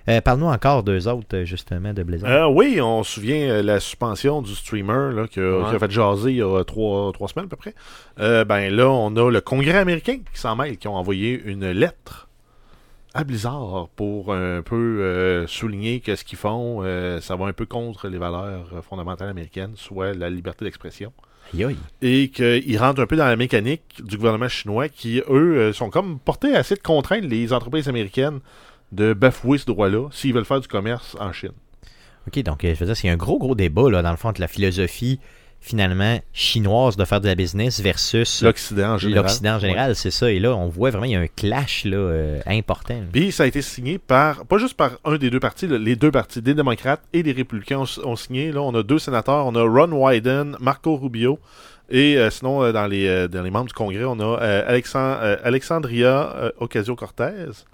Euh, Parle-nous encore d'eux autres, euh, justement, de Blizzard. Euh, oui, on se souvient la suspension du streamer là, qui, a, fait jaser il y a trois, trois semaines à peu près. Ben là, on a le Congrès américain qui s'en mêle, qui ont envoyé une lettre à Blizzard pour un peu euh, souligner que ce qu'ils font, euh, ça va un peu contre les valeurs euh, fondamentales américaines, soit la liberté d'expression. Et qu'ils rentrent un peu dans la mécanique du gouvernement chinois qui, eux, euh, sont comme portés à essayer de contraindre les entreprises américaines de bafouer ce droit-là s'ils veulent faire du commerce en Chine. OK, donc euh, je veux dire, c'est un gros, gros débat, là, dans le fond, entre la philosophie, finalement, chinoise de faire de la business versus L'Occident en général. l'Occident en général, c'est ça. Et là, on voit vraiment, il y a un clash là, euh, important. Puis ça a été signé par, pas juste par un des deux partis, là, les deux partis, des démocrates et des républicains ont, ont signé. Là, on a deux sénateurs, on a Ron Wyden, Marco Rubio, et euh, sinon, euh, dans, les, dans les membres du Congrès, on a Alexan- Alexandria Ocasio-Cortez,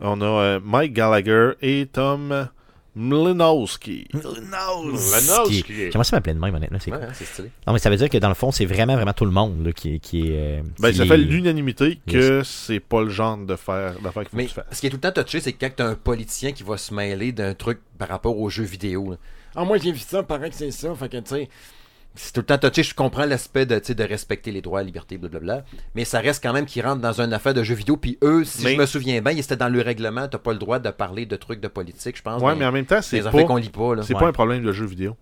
on a Mike Gallagher et Tom Mlinowski. Mlinowski. J'aimerais ça m'appeler de même, honnêtement. c'est Ouais, cool. hein, c'est stylé. Non, mais ça veut dire que dans le fond, c'est vraiment, vraiment tout le monde là, qui, est- qui est. euh, Ben, qui ça est- fait l'unanimité que c'est pas le genre de faire d'affaires qu'il faut Mais que tu fasses. ce qui est tout le temps touché, c'est que quand t'as un politicien qui va se mêler d'un truc par rapport aux jeux vidéo. là. Ah, moi j'ai vu ça, paraît que c'est ça. Fait que, tu sais, c'est tout le temps touché. Je comprends l'aspect de, tu sais, de respecter les droits, la liberté, blablabla. Mais ça reste quand même qu'ils rentrent dans une affaire de jeux vidéo. Puis eux, si Mais- je me souviens bien, c'était dans le règlement, t'as pas le droit de parler de trucs de politique, je pense. Ouais, mais en même temps, c'est pas, qu'on lit pas. C'est Ouais. pas un problème de jeu vidéo.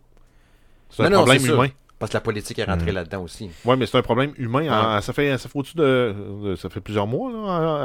C'est un Non, non, problème humain. Parce que la politique est rentrée Mhm. là-dedans aussi. Ouais, mais c'est un problème humain. En- Ouais. ça fait, ça fait au-dessus de, de- Ça fait plusieurs mois, là,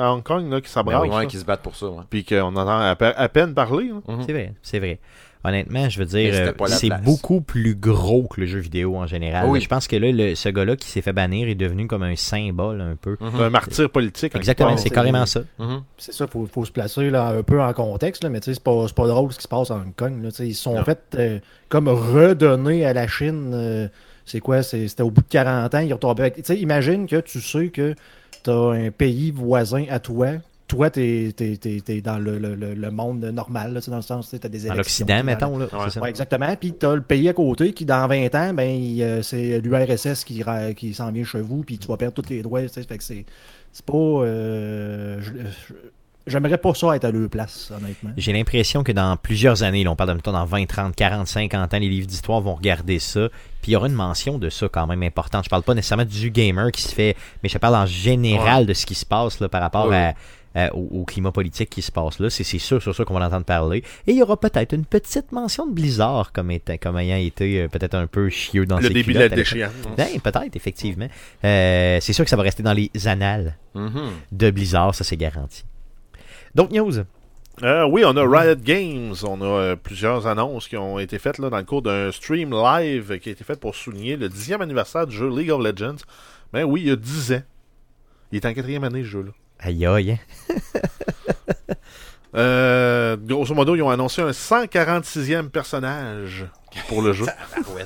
à, à Hong Kong, là, qui s'abrassent. Ben qui se battent pour ça. ouais. Puis qu'on entend à, pe- à peine parler. Mhm. C'est vrai, c'est vrai. Honnêtement, je veux dire, euh, c'est beaucoup plus gros que le jeu vidéo en général. Oui. Je pense que là, le- ce gars-là qui s'est fait bannir est devenu comme un symbole un peu. Mhm. C'est un martyr politique. en Exactement, c'est carrément ça. Mhm. C'est ça, il faut, faut se placer là, un peu en contexte, là, mais tu sais, c'est pas, pas drôle ce qui se passe à Hong Kong. là, ils se sont Non. fait euh, comme redonner à la Chine. euh, c'est quoi C'était au bout de 40 ans. Ils retombaient avec- tu sais, imagine que tu sais que tu as un pays voisin à toi. Toi, tu es, dans le, le- le- monde normal, là, dans le sens, tu as des élections. L'Occident, mettons. Là, Ouais. c'est ça. Ouais, exactement. Puis tu as le pays à côté qui, dans 20 ans, ben, euh, c'est l'URSS qui, qui s'en vient chez vous, puis tu vas perdre tous les droits. tu sais, Fait que c'est c'est pas. euh, J'aimerais pas ça être à leur place, honnêtement. J'ai l'impression que dans plusieurs années, là, on parle de mettons, dans 20, 30, 40, 50 ans, les livres d'histoire vont regarder ça. Puis il y aura une mention de ça quand même importante. Je parle pas nécessairement du gamer qui se fait, mais je parle en général de ce qui se passe là, par rapport Ouais. à, à- au, au climat politique qui se passe là. C'est c'est sûr, sur ça qu'on va l'entendre parler. Et il y aura peut-être une petite mention de Blizzard comme, étant- comme ayant été euh, peut-être un peu chieux dans Le ses début de la déchéance. Ben, peut-être, effectivement. Euh, c'est sûr que ça va rester dans les annales Mhm. de Blizzard, ça c'est garanti. D'autres news? Euh, oui, on a Riot Games. On a euh, plusieurs annonces qui ont été faites là, dans le cours d'un stream live qui a été fait pour souligner le dixième anniversaire du jeu League of Legends. Ben oui, il y a 10 ans. Il est en quatrième année, ce jeu-là. Aïe aïe. hein? Euh, grosso modo, ils ont annoncé un 146e personnage pour le jeu.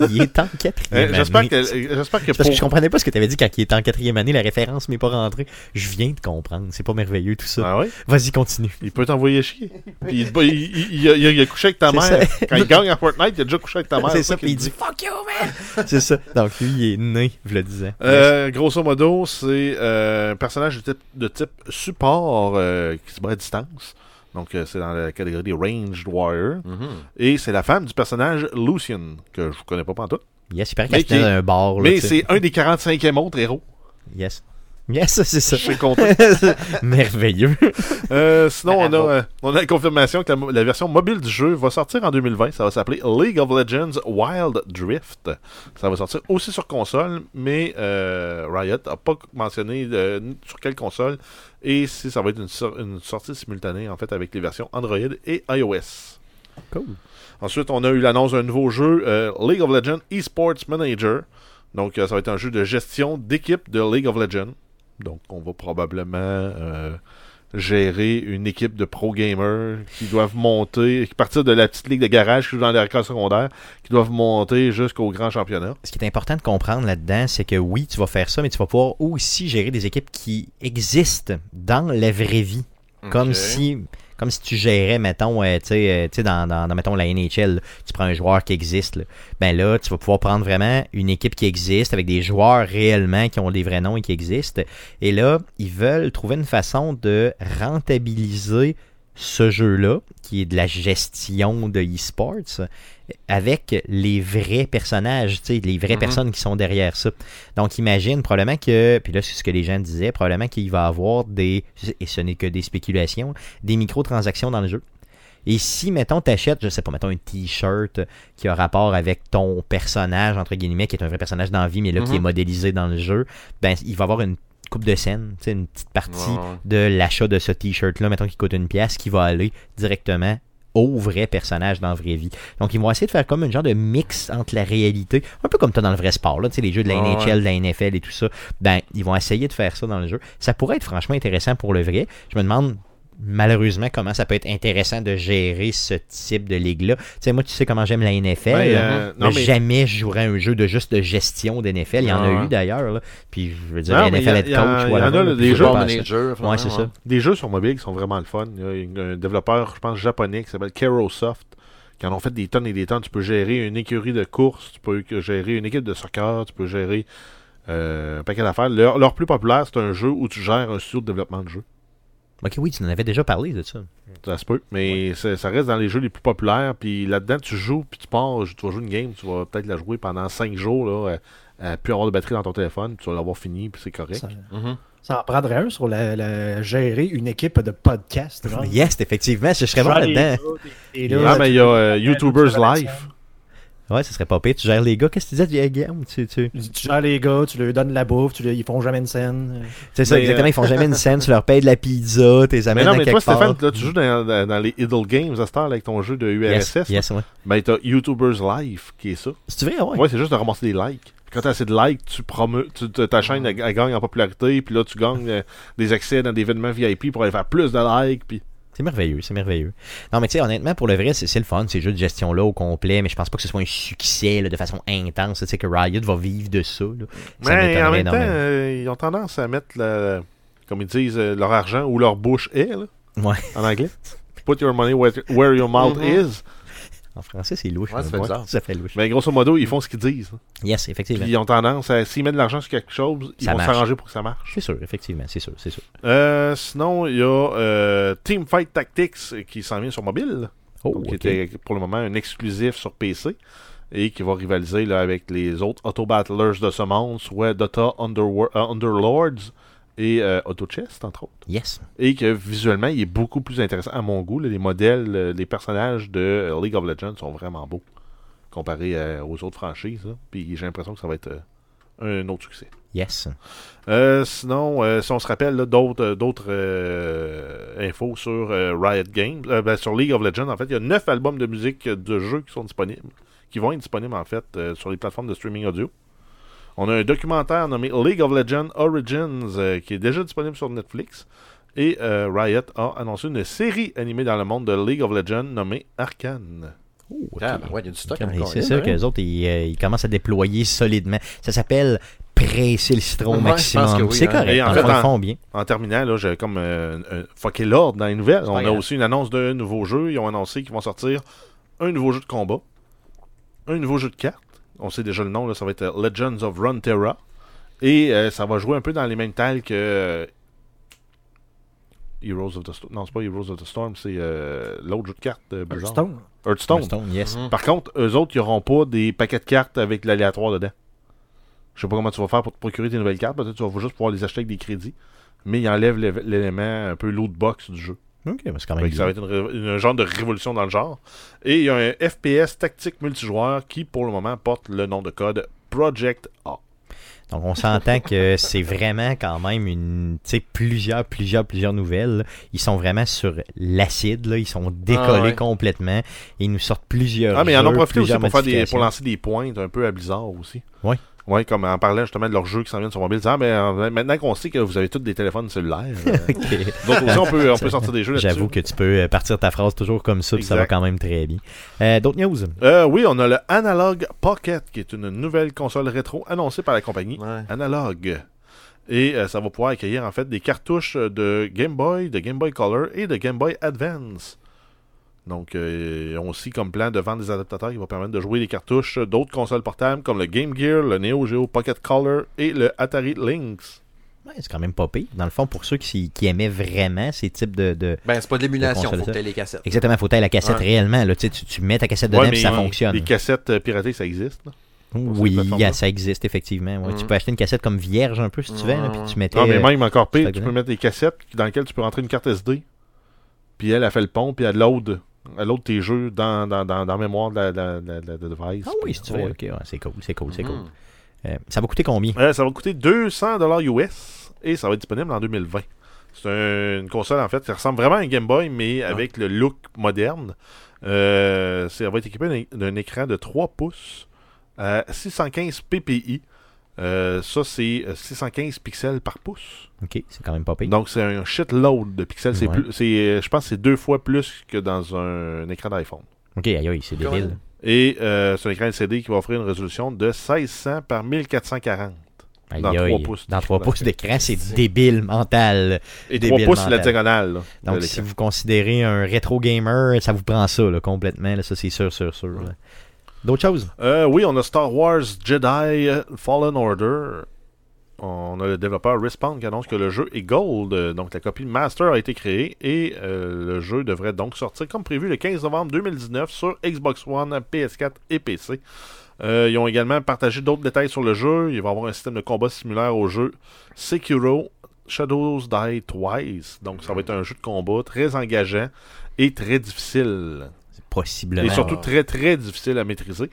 Il est en Euh, quatrième J'espère année. que, euh, j'espère que parce que je comprenais pas ce que tu avais dit quand il était en quatrième année, la référence m'est pas rentrée. Je viens de comprendre. C'est pas merveilleux tout ça. Ah ouais? Vas-y, continue. Il peut t'envoyer chier. Puis il, il, il- il a, il a couché avec ta C'est mère. ça. Quand il gagne à Fortnite, il a déjà couché avec ta mère. C'est ça, puis il dit Fuck you, man! *laughs* C'est ça. Donc lui, il est né, je le disais. Euh, grosso modo, c'est euh, un personnage de type, de type support euh, qui se bat à distance. Donc, euh, c'est dans la catégorie des Ranged Warriors. Mhm. Et c'est la femme du personnage Lucian, que je ne connais pas pantoute. Yes, il paraît dans un bar. là, Mais c'est un des 45e autres héros. Yes. Yes, c'est ça. Je suis content. *laughs* Merveilleux. Euh, sinon, on a, euh, on a la confirmation que la, version mobile du jeu va sortir en 2020. Ça va s'appeler League of Legends Wild Drift. Ça va sortir aussi sur console, mais euh, Riot n'a pas mentionné sur quelle console et si ça va être une, une sortie simultanée en fait avec les versions Android et iOS. Cool. Ensuite, on a eu l'annonce d'un nouveau jeu, League of Legends Esports Manager. Donc, ça va être un jeu de gestion d'équipe de League of Legends. Donc, on va probablement euh, gérer une équipe de pro gamers qui doivent monter, qui partir de la petite ligue de garage qui joue dans les records secondaires, qui doivent monter jusqu'au grand championnat. Ce qui est important de comprendre là-dedans, c'est que oui, tu vas faire ça, mais tu vas pouvoir aussi gérer des équipes qui existent dans la vraie vie. Comme si comme si tu gérais, mettons, euh, euh, tu sais, dans, la NHL, tu prends un joueur qui existe, ben là, tu vas pouvoir prendre vraiment une équipe qui existe, avec des joueurs réellement qui ont des vrais noms et qui existent. Et là, ils veulent trouver une façon de rentabiliser ce jeu-là, qui est de la gestion de e-sports, avec les vrais personnages, tu sais, les vraies Mhm. personnes qui sont derrière ça. Donc imagine probablement que, puis là c'est ce que les gens disaient, probablement qu'il va y avoir des, et ce n'est que des spéculations, des microtransactions dans le jeu. Et si, mettons, t'achètes, je sais pas, mettons un t-shirt qui a rapport avec ton personnage, entre guillemets, qui est un vrai personnage dans la vie, mais là qui est modélisé dans le jeu, ben il va y avoir une coupe de scène, tu sais, une petite partie de l'achat de ce t-shirt-là, mettons qui coûte une pièce, qui va aller directement au vrai personnage dans la vraie vie. Donc, ils vont essayer de faire comme un genre de mix entre la réalité, un peu comme toi dans le vrai sport, là, tu sais, les jeux de la NHL, de la NFL et tout ça. Ben, ils vont essayer de faire ça dans le jeu. Ça pourrait être franchement intéressant pour le vrai. Je me demande malheureusement comment ça peut être intéressant de gérer ce type de ligue-là. Tu sais, moi, tu sais comment j'aime la NFL. Ouais, là. euh, Mais non, mais- Jamais je jouerais un jeu de juste de gestion d'NFL. Il y en a eu d'ailleurs. Puis je veux dire, Non, NFL il y en- coach, il y en a, là, des jeux manager. Ouais, c'est ça. Des jeux sur mobile qui sont vraiment le fun. Il y a un développeur, je pense, japonais qui s'appelle Kerosoft, qui en ont fait des tonnes et des tonnes. Tu peux gérer une écurie de course, tu peux gérer une équipe de soccer, tu peux gérer euh, un paquet d'affaires. Leur, leur plus populaire, c'est un jeu où tu gères un studio de développement de jeu. Ok, oui, tu en avais déjà parlé de ça. Ça se peut, mais ça reste dans les jeux les plus populaires. Puis là-dedans, tu joues, puis tu pars, tu vas jouer une game, tu vas peut-être la jouer pendant 5 jours, là, à, à plus avoir de batterie dans ton téléphone, puis tu vas l'avoir fini, puis c'est correct. Ça, Mhm. ça en prendrait un sur la, la- gérer une équipe de podcast. genre. Yes, effectivement, je serais bon là-dedans. Ah, mais il y a euh, tu- YouTubers tu- Life. Ouais, ça serait pas pire. Tu gères les gars. Qu'est-ce que tu disais, Guillaume? Tu, tu... Tu gères les gars, tu leur donnes la bouffe, tu leur- ils font jamais une scène. C'est ça, Mais, exactement. euh, Ils font jamais une scène. Tu leur payes de la pizza, t'es Mais amènes non, à mais quelque toi, Stéphane, là, tu joues dans, dans- dans les Idle Games à cette heure, avec ton jeu de Yes, URSS. là. yes, ouais. Ben, t'as YouTubers Life qui est ça. C'est vrai, ouais. Ouais, c'est juste de ramasser des likes. Quand t'as assez de likes, tu promeux, tu, ta- ta chaîne elle, elle gagne en popularité, puis là tu gagnes euh, des accès dans des événements VIP pour aller faire plus de likes, puis C'est merveilleux, c'est merveilleux. Non, mais tu sais, honnêtement, pour le vrai, c'est c'est le fun, ces jeux de gestion-là au complet, mais je pense pas que ce soit un succès là, de façon intense. Tu sais que Riot va vivre de ça. là. Ça Mais en même temps, euh, ils ont tendance à mettre, la- comme ils disent, euh, leur argent où leur bouche est, là, Ouais. en anglais. Put your money where, where your mouth Mhm. is. En français, c'est louche. Ouais, ça hein. fait bizarre. Ça fait louche. Mais grosso modo, ils font ce qu'ils disent. Yes, effectivement. Puis ils ont tendance à, s'ils mettent de l'argent sur quelque chose, ils Ça vont marche. s'arranger pour que ça marche. C'est sûr, effectivement, c'est sûr, c'est sûr. Euh, sinon, il y a euh, Teamfight Tactics euh, qui s'en vient sur mobile. Oh, qui était pour le moment un exclusif sur PC et qui va rivaliser là, avec les autres auto-battlers de ce monde, soit Dota euh, Underlords et euh, Auto Chest, entre autres. Yes. Et que visuellement, il est beaucoup plus intéressant à mon goût. là. les modèles, euh, les personnages de euh, League of Legends sont vraiment beaux comparés euh, aux autres franchises. là. Puis j'ai l'impression que ça va être euh, un autre succès. Yes. Sinon, si on se rappelle d'autres d'autres infos sur Riot Games, ben, sur League of Legends, en fait, il y a neuf albums de musique de jeux qui sont disponibles, qui vont être disponibles en fait sur les plateformes de streaming audio. On a un documentaire nommé League of Legends Origins euh, qui est déjà disponible sur Netflix. Et euh, Riot a annoncé une série animée dans le monde de League of Legends nommée Arcane. Oh. Ah, ben ouais, il y a du stock. C'est là, ça hein? qu'eux autres, ils, euh, ils commencent à déployer solidement. Ça s'appelle presser le citron au Ouais, maximum. oui, c'est hein. correct. Et en fait, font bien. En terminant, là, j'ai comme euh, euh, fucké l'ordre dans les nouvelles. On a grave. aussi une annonce d'un nouveau jeu. Ils ont annoncé qu'ils vont sortir un nouveau jeu de combat, un nouveau jeu de cartes. On sait déjà le nom, là, ça va être euh, Legends of Runeterra. Et euh, ça va jouer un peu dans les mêmes tales que euh, Heroes of the Storm. Non, c'est pas Heroes of the Storm, c'est euh, l'autre jeu de cartes. Hearthstone. Hearthstone. Hearthstone, yes. Mhm. Par contre, eux autres, ils n'auront pas des paquets de cartes avec l'aléatoire dedans. Je sais pas comment tu vas faire pour te procurer tes nouvelles cartes. Peut-être que tu vas juste pouvoir les acheter avec des crédits. Mais ils enlèvent l'é- l'élément un peu loot box du jeu. Ok, mais c'est quand même ça va être une, genre de révolution dans le genre. Et il y a un FPS tactique multijoueur qui, pour le moment, porte le nom de code Project A. Donc, on s'entend que *laughs* c'est vraiment quand même une, tu sais, plusieurs, plusieurs, plusieurs nouvelles. là. Ils sont vraiment sur l'acide, là. Ils sont décollés Ah ouais. complètement. Et ils nous sortent plusieurs Ah, mais ils en ont profité aussi pour, faire des, pour lancer des pointes un peu à Blizzard aussi. Ouais. Ouais, comme en parlant justement de leurs jeux qui s'en viennent sur mobile, disant, ah, euh, maintenant qu'on sait que vous avez tous des téléphones cellulaires, euh, *laughs* donc aussi on peut, on peut sortir des jeux là-dessus. J'avoue que tu peux euh, partir ta phrase toujours comme ça, puis ça va quand même très bien. Euh, D'autres news? Euh, oui, on a le Analog Pocket, qui est une nouvelle console rétro annoncée par la compagnie Ouais. Analog. Et euh, ça va pouvoir accueillir en fait des cartouches de Game Boy, de Game Boy Color et de Game Boy Advance. Donc, euh, ils ont aussi comme plan de vendre des adaptateurs qui vont permettre de jouer les cartouches d'autres consoles portables comme le Game Gear, le Neo Geo Pocket Color et le Atari Lynx. Ouais, c'est quand même pas pire. Dans le fond, pour ceux qui, qui aimaient vraiment ces types de. de- Ben, c'est pas de l'émulation, faut que les cassettes. Exactement, faut tailler la cassette Ouais. réellement. Là. Tu, tu, mets ta cassette dedans Ouais, puis ça fonctionne. Les cassettes euh, piratées, ça existe. là. Oui, yeah, ça existe effectivement. ouais. Tu peux acheter une cassette comme vierge un peu si tu veux, là, puis tu mettais. Non, mais euh, même encore pire, tu peux mettre des cassettes dans lesquelles tu peux rentrer une carte SD. Puis elle a fait le pont, puis elle load, elle load tes jeux dans, dans, dans, dans la mémoire de la, de la- de la- de la device. Ah oui, si tu veux. Ouais. Ok, ouais, c'est cool, c'est cool, c'est cool. Mhm. Euh, ça va coûter combien? Euh, ça va coûter 200$ US et ça va être disponible en 2020. C'est un- une console en fait qui ressemble vraiment à un Game Boy, mais avec le look moderne. Euh, elle va être équipée d'un- d'un écran de 3 pouces à 615 ppi. Euh, ça, c'est euh, 615 pixels par pouce. Ok, c'est quand même pas pire. Donc, c'est un shitload de pixels. C'est Ouais. plus, c'est, euh, je pense que c'est deux fois plus que dans un, un écran d'iPhone. Ok, aïe, aïe, c'est débile. Et euh, c'est un écran LCD qui va offrir une résolution de 1600 par 1440. Aïe, Dans aïe. trois pouces Dans d'écran. 3 pouces d'écran, c'est débile mental. Et Débile 3 pouces, c'est la mental. diagonale. là, Donc, si vous considérez un rétro gamer, ça vous prend ça là, complètement. là, ça, c'est sûr, sûr, sûr. là. D'autres choses? Euh, oui, on a Star Wars Jedi Fallen Order. On a le développeur Respawn qui annonce que le jeu est gold. Donc la copie Master a été créée et euh, le jeu devrait donc sortir comme prévu le 15 novembre 2019 sur Xbox One, PS4 et PC. Euh, ils ont également partagé d'autres détails sur le jeu. Il va y avoir un système de combat similaire au jeu Sekiro Shadows Die Twice. Donc ça va être un jeu de combat très engageant et très difficile. Possiblement. Et surtout très très difficile à maîtriser.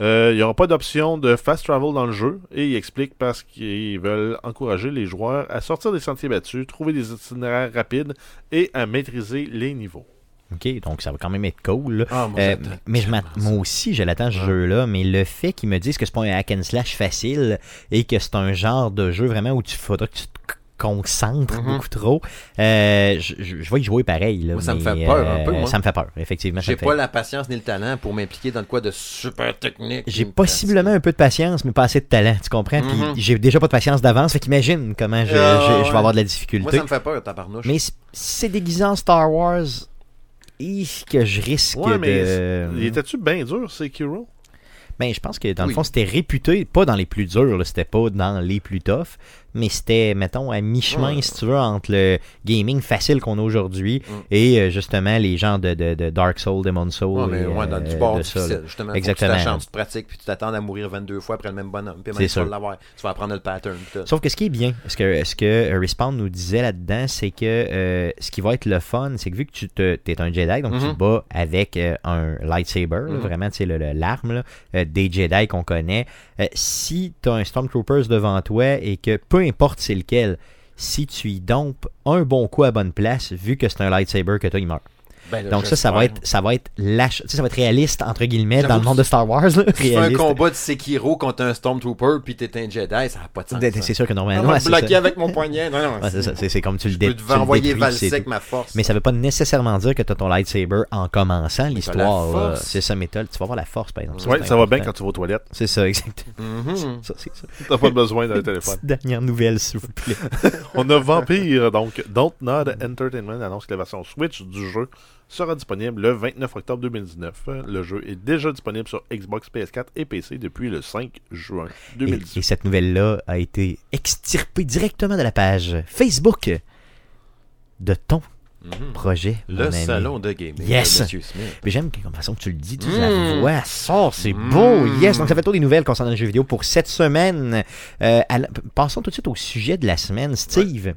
Euh, il n'y aura pas d'option de fast travel dans le jeu et il explique parce qu'ils veulent encourager les joueurs à sortir des sentiers battus, trouver des itinéraires rapides et à maîtriser les niveaux. Ok, donc ça va quand même être cool. Ah, moi, Euh, mais je moi aussi, je l'attends ce Ouais. jeu-là, mais le fait qu'ils me disent que c'est pas un hack and slash facile et que c'est un genre de jeu vraiment où tu faudra que tu te c- concentres Mhm. beaucoup trop, euh, je, vais y jouer pareil. Là, Moi, ça me fait peur un euh, peu, moi. Ça me fait peur, effectivement. J'ai fait- pas la patience ni le talent pour m'impliquer dans de quoi de super technique. J'ai possiblement un peu de patience, mais pas assez de talent, tu comprends? Puis Mhm. j'ai déjà pas de patience d'avance, fait qu'imagine comment je, Ah, je- je ouais. vais avoir de la Moi, difficulté. ça me fait peur, tabarnouche. Mais c'est déguisé en Star Wars, hi, que je risque Ouais, mais de... il était-tu bien dur, Sekiro Ben, je pense que dans le fond, c'était réputé, pas dans les plus durs, c'était pas dans les plus toughs, mais c'était, mettons, à mi-chemin, si tu veux, entre le gaming facile qu'on a aujourd'hui Mm. et euh, justement les gens de, de, de Dark Souls, Demon Souls. Ouais, mais et, ouais, dans euh, du bord difficile, justement. Exactement. Tu tu te pratiques, puis tu t'attends à mourir 22 fois après le même bonhomme. Puis C'est maintenant, tu vas l'avoir. Tu vas apprendre le pattern. Sauf que ce qui est bien, ce que, ce que euh, Respawn nous disait là-dedans, c'est que euh, ce qui va être le fun, c'est que vu que tu te, es un Jedi, donc tu te bats avec euh, un lightsaber, là, Mhm. vraiment, tu sais, l'arme des Jedi qu'on connaît, si tu as un Stormtroopers devant toi et que peu importe c'est lequel, si tu y dompes un bon coup à bonne place, vu que c'est un lightsaber que tu il meurt. Ben, là, Donc ça, ça va être, ça va être lâche, tu sais, ça va être réaliste entre guillemets dans le monde de Star Wars. Là, Tu fais un combat de Sekiro contre un Stormtrooper, puis t'es un Jedi, ça n'a pas de sens. C'est sûr que On normalement, va ouais, bloquer ça. avec mon poignet. Non, non, Ouais, c'est comme tu le Je dé- tu le envoyer détruis, valser c'est avec tout. ma force. Mais ça veut pas nécessairement dire que tu as ton lightsaber en commençant l'histoire. C'est ça, méthode. Tu vas voir la force, par exemple. C'est ça va bien quand tu vas aux toilettes. C'est ça, exactement. Ça, c'est ça. T'as pas besoin d'un téléphone. Dernière nouvelle, s'il vous plaît. *laughs* On a Vampire, donc Dontnod Entertainment annonce que la version Switch du jeu sera disponible le 29 octobre 2019. Le jeu est déjà disponible sur Xbox, PS4 et PC depuis le 5 juin Et, 2018. et cette nouvelle-là a été extirpée directement de la page Facebook de ton Mhm. projet. Le salon de gaming. Yes. de Smith. Mais j'aime comme façon que tu le dis, tu Mm. la voix sort, c'est beau, yes. Donc ça fait le tour des nouvelles concernant le jeu vidéo pour cette semaine. Euh, la- Passons tout de suite au sujet de la semaine. Steve,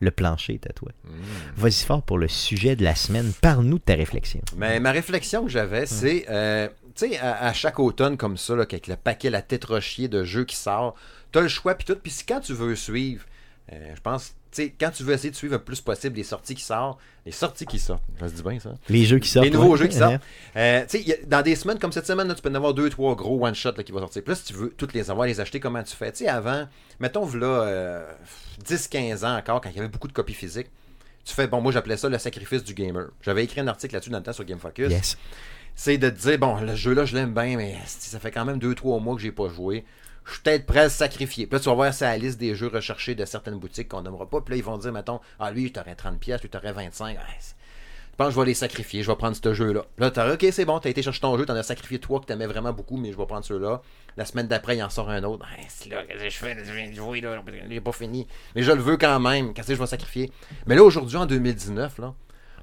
le plancher toi. Mhm. Vas-y fort pour le sujet de la semaine. Parle-nous de ta réflexion. Mais ma réflexion que j'avais, c'est, euh, tu sais, à, à chaque automne comme ça, là, avec le paquet, la tête rochier de jeux qui sort, t'as le choix, puis tout. Puis si quand tu veux suivre, euh, je pense, tu sais, quand tu veux essayer de suivre le plus possible les sorties qui sortent, les sorties qui sortent, ça se dit bien ça. Les jeux qui sortent. Les nouveaux ouais. jeux qui sortent. Euh, tu sais, dans des semaines comme cette semaine, là, tu peux en avoir deux, trois gros one-shot là, qui vont sortir. Là, si tu veux toutes les avoir, les acheter, comment tu fais? Tu sais, avant, mettons, là, euh, 10-15 ans encore, quand il y avait beaucoup de copies physiques, tu fais, bon, moi j'appelais ça le sacrifice du gamer. J'avais écrit un article là-dessus dans le temps sur Game Focus. Yes. C'est de te dire, bon, le jeu-là, je l'aime bien, mais ça fait quand même 2-3 mois que j'ai pas joué. Je suis peut-être prêt à sacrifier. Puis là, tu vas voir la liste des jeux recherchés de certaines boutiques qu'on nommera pas. Puis là, ils vont dire, mettons, ah, lui, t'aurais 30$, pièces, lui, t'aurais 25$. Ouais, je pense que je vais les sacrifier, je vais prendre ce jeu-là. Là, t'as ok, c'est bon, t'as été chercher ton jeu, t'en as sacrifié trois que t'aimais vraiment beaucoup, mais je vais prendre ceux-là. La semaine d'après, il en sort un autre. Ouais, c'est là, qu'est-ce que je fais, je viens de jouer, là, est pas fini. Mais je le veux quand même, qu'est-ce que je vais sacrifier? Mais là, aujourd'hui, en 2019, là,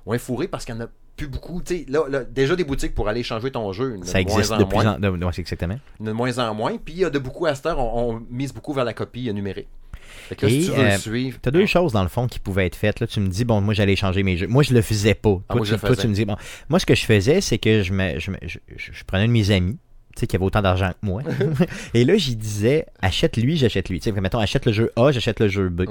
on est fourré parce qu'il y en a plus beaucoup. Tu sais, là, là, déjà des boutiques pour aller changer ton jeu. Ça de existe moins de en plus moins. en de- c'est exactement. De moins en moins. Puis il y a de beaucoup à cette heure, on, on mise beaucoup vers la copie numérique. Fait que là, Et, si tu veux euh, suivre. T'as deux choses dans le fond qui pouvaient être faites. Là, tu me dis, bon, moi j'allais changer mes jeux. Moi je le faisais pas. Ah, toi, moi, tu, je le toi, tu faisais. me dis, bon, moi ce que je faisais, c'est que je, me, je, me- je, je- prenais un de mes amis, sais, qui avait autant d'argent que moi. *laughs* et là, j'y disais, achète lui, j'achète lui. Tu sais, mettons, achète le jeu A, j'achète le jeu B.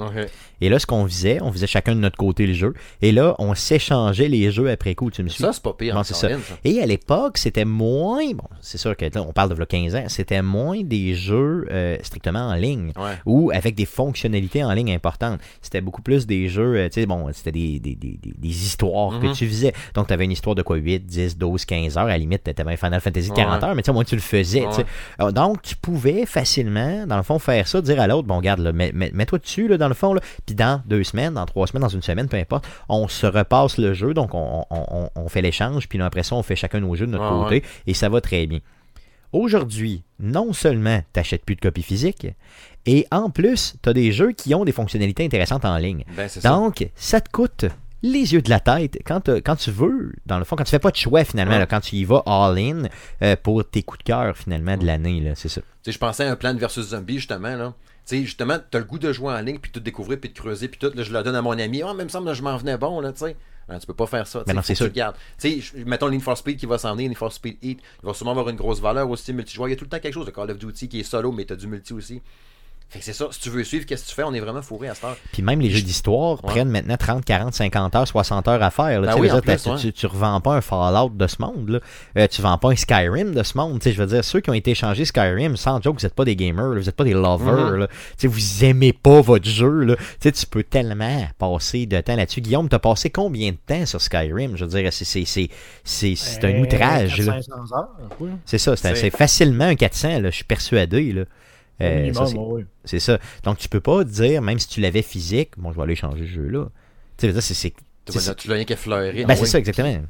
Et là, ce qu'on faisait, on faisait chacun de notre côté le jeu. Et là, on s'échangeait les jeux après coup. Tu me suis? Ça, c'est pas pire. Non, c'est ça. Et à l'époque, c'était moins, bon, c'est sûr que là, on parle de là, 15 ans, c'était moins des jeux euh, strictement en ligne Ouais. ou avec des fonctionnalités en ligne importantes. C'était beaucoup plus des jeux, euh, tu sais, bon, c'était des, des, des, des- histoires que Mhm. tu faisais. Donc, tu avais une histoire de quoi, 8, 10, 12, 15 heures. À la limite, tu avais un Final Fantasy de 40 Ouais. heures, mais tu sais, tu le faisais. Ouais. Alors, Donc, tu pouvais facilement, dans le fond, faire ça, dire à l'autre, bon, regarde, mets-toi dessus, là, dans le fond, là, puis dans deux semaines, dans trois semaines, dans une semaine, peu importe, on se repasse le jeu, donc on, on- on- fait l'échange, puis après ça, on fait chacun nos jeux de notre Ouais, côté, et ça va très bien. Aujourd'hui, non seulement tu n'achètes plus de copies physiques, et en plus, tu as des jeux qui ont des fonctionnalités intéressantes en ligne. Ben, ça. Donc, ça te coûte les yeux de la tête quand, t'as- quand tu veux, dans le fond, quand tu fais pas de choix finalement, Ouais. là, quand tu y vas all-in euh, pour tes coups de cœur finalement de l'année, c'est ça. Tu sais, je pensais à un plan versus zombie, justement, là. Tu sais, justement, t'as le goût de jouer en ligne, puis de tout découvrir, puis de creuser, puis tout. Là, je le donne à mon ami. Oh, même semble que je m'en venais bon, là, tu sais. Hein, tu peux pas faire ça. tu Mais non, c'est sûr. Tu le. Tu sais, mettons for Speed qui va s'en venir, Need for Speed Heat. Il va sûrement avoir une grosse valeur aussi, multijoueur. Il y a tout le temps quelque chose de Call of Duty qui est solo, mais t'as du multi aussi. Fait que c'est ça. Si tu veux suivre, qu'est-ce que tu fais? On est vraiment fourré à cette heure. Puis même les jeux d'histoire Ouais. prennent maintenant 30, 40, 50 heures, 60 heures à faire. là. Ben Tu sais, oui, je veux en dire, plus, t'as- ouais. tu, tu revends pas un Fallout de ce monde. Là. Euh, tu vends pas un Skyrim de ce monde. Tu sais, Je veux dire, ceux qui ont été échangés Skyrim, sans joke, vous n'êtes pas des gamers, là, vous n'êtes pas des lovers. Mhm. là. Tu sais, vous aimez pas votre jeu. Là. Tu sais, Tu peux tellement passer de temps là-dessus. Guillaume, t'as passé combien de temps sur Skyrim? Je veux dire, c'est, c'est, c'est, c'est, c'est un Euh, outrage. là. 400-500 heures, oui. C'est ça, c'est, facilement un 400, là, je suis persuadé. Là. Euh, c'est- ça. Donc, tu peux pas dire, même si tu l'avais physique, bon, je vais aller changer ce jeu-là. Tu veux dire, c'est. Tu l'as rien qu'à fleurir. Ben, Ah c'est oui. ça, exactement.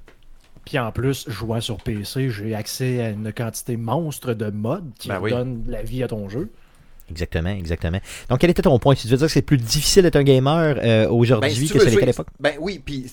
Puis en plus, jouant sur PC, j'ai accès à une quantité monstre de mods qui Ben oui. donnent la vie à ton jeu. Exactement, exactement. Donc, quel était ton point? Tu veux dire que c'est plus difficile d'être un gamer euh, aujourd'hui Ben, si tu que l'était à l'époque? Ben oui, puis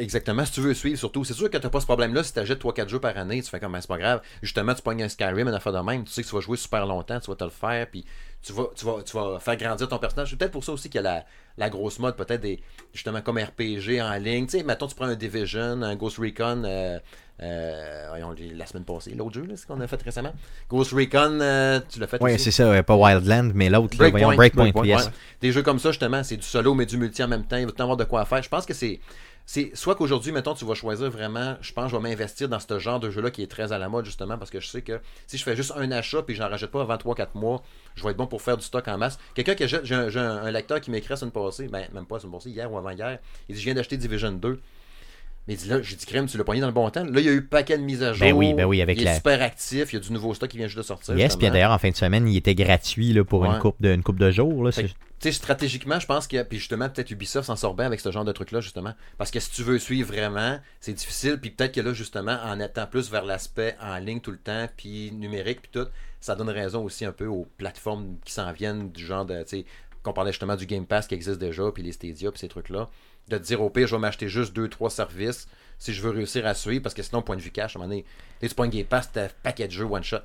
exactement, si tu veux suivre, surtout, c'est sûr que t'as pas ce problème-là si t'achètes 3-4 jeux par année, tu fais comme, ben, c'est pas grave. Justement, tu pognes un Skyrim, une affaire de même, tu sais que tu vas jouer super longtemps, tu vas te le faire, puis tu vas, tu vas, tu vas faire grandir ton personnage. C'est peut-être pour ça aussi qu'il y a la, la grosse mode, peut-être des, justement, comme RPG en ligne. Tu sais, mettons, tu prends un Division, un Ghost Recon, euh, voyons, la semaine passée, l'autre jeu, là, c'est qu'on a fait récemment. Ghost Recon, euh, tu l'as fait Oui, c'est ça, pas Wildland, mais l'autre, Breakpoint, yes. ouais. Des jeux comme ça, justement, c'est du solo mais du multi en même temps. Il va avoir de quoi faire. Je pense que c'est. C'est soit qu'aujourd'hui, mettons, tu vas choisir vraiment, je pense, je vais m'investir dans ce genre de jeu-là qui est très à la mode, justement, parce que je sais que si je fais juste un achat puis j'en rachète pas avant 3-4 mois, je vais être bon pour faire du stock en masse. Quelqu'un qui achète, j'ai un, un- lecteur qui m'écrit la semaine passée, ben, même pas la semaine passée, hier ou avant-hier, il dit Je viens d'acheter Division 2. Mais là, j'ai dit crème, tu l'as pogné dans le bon temps. Là, il y a eu paquet de mises à jour. Ben oui, ben oui, avec il est la- super actif, il y a du nouveau stock qui vient juste de sortir. Yes, puis d'ailleurs, en fin de semaine, il était gratuit là, pour une, coupe de, une coupe de jours. Là, tu sais, stratégiquement, je pense que. Puis justement, peut-être Ubisoft s'en sort bien avec ce genre de truc-là, justement. Parce que si tu veux suivre vraiment, c'est difficile. Puis peut-être que là, justement, en étant plus vers l'aspect en ligne tout le temps, puis numérique, puis tout, ça donne raison aussi un peu aux plateformes qui s'en viennent, du genre de. Tu sais, qu'on parlait justement du Game Pass qui existe déjà, puis les Stadia, puis ces trucs-là. De te dire au pire, je vais m'acheter juste deux, trois services si je veux réussir à suivre, parce que sinon, point de vue cash, à un moment donné, tu prends un Game Pass, t'as paquet de jeux one-shot.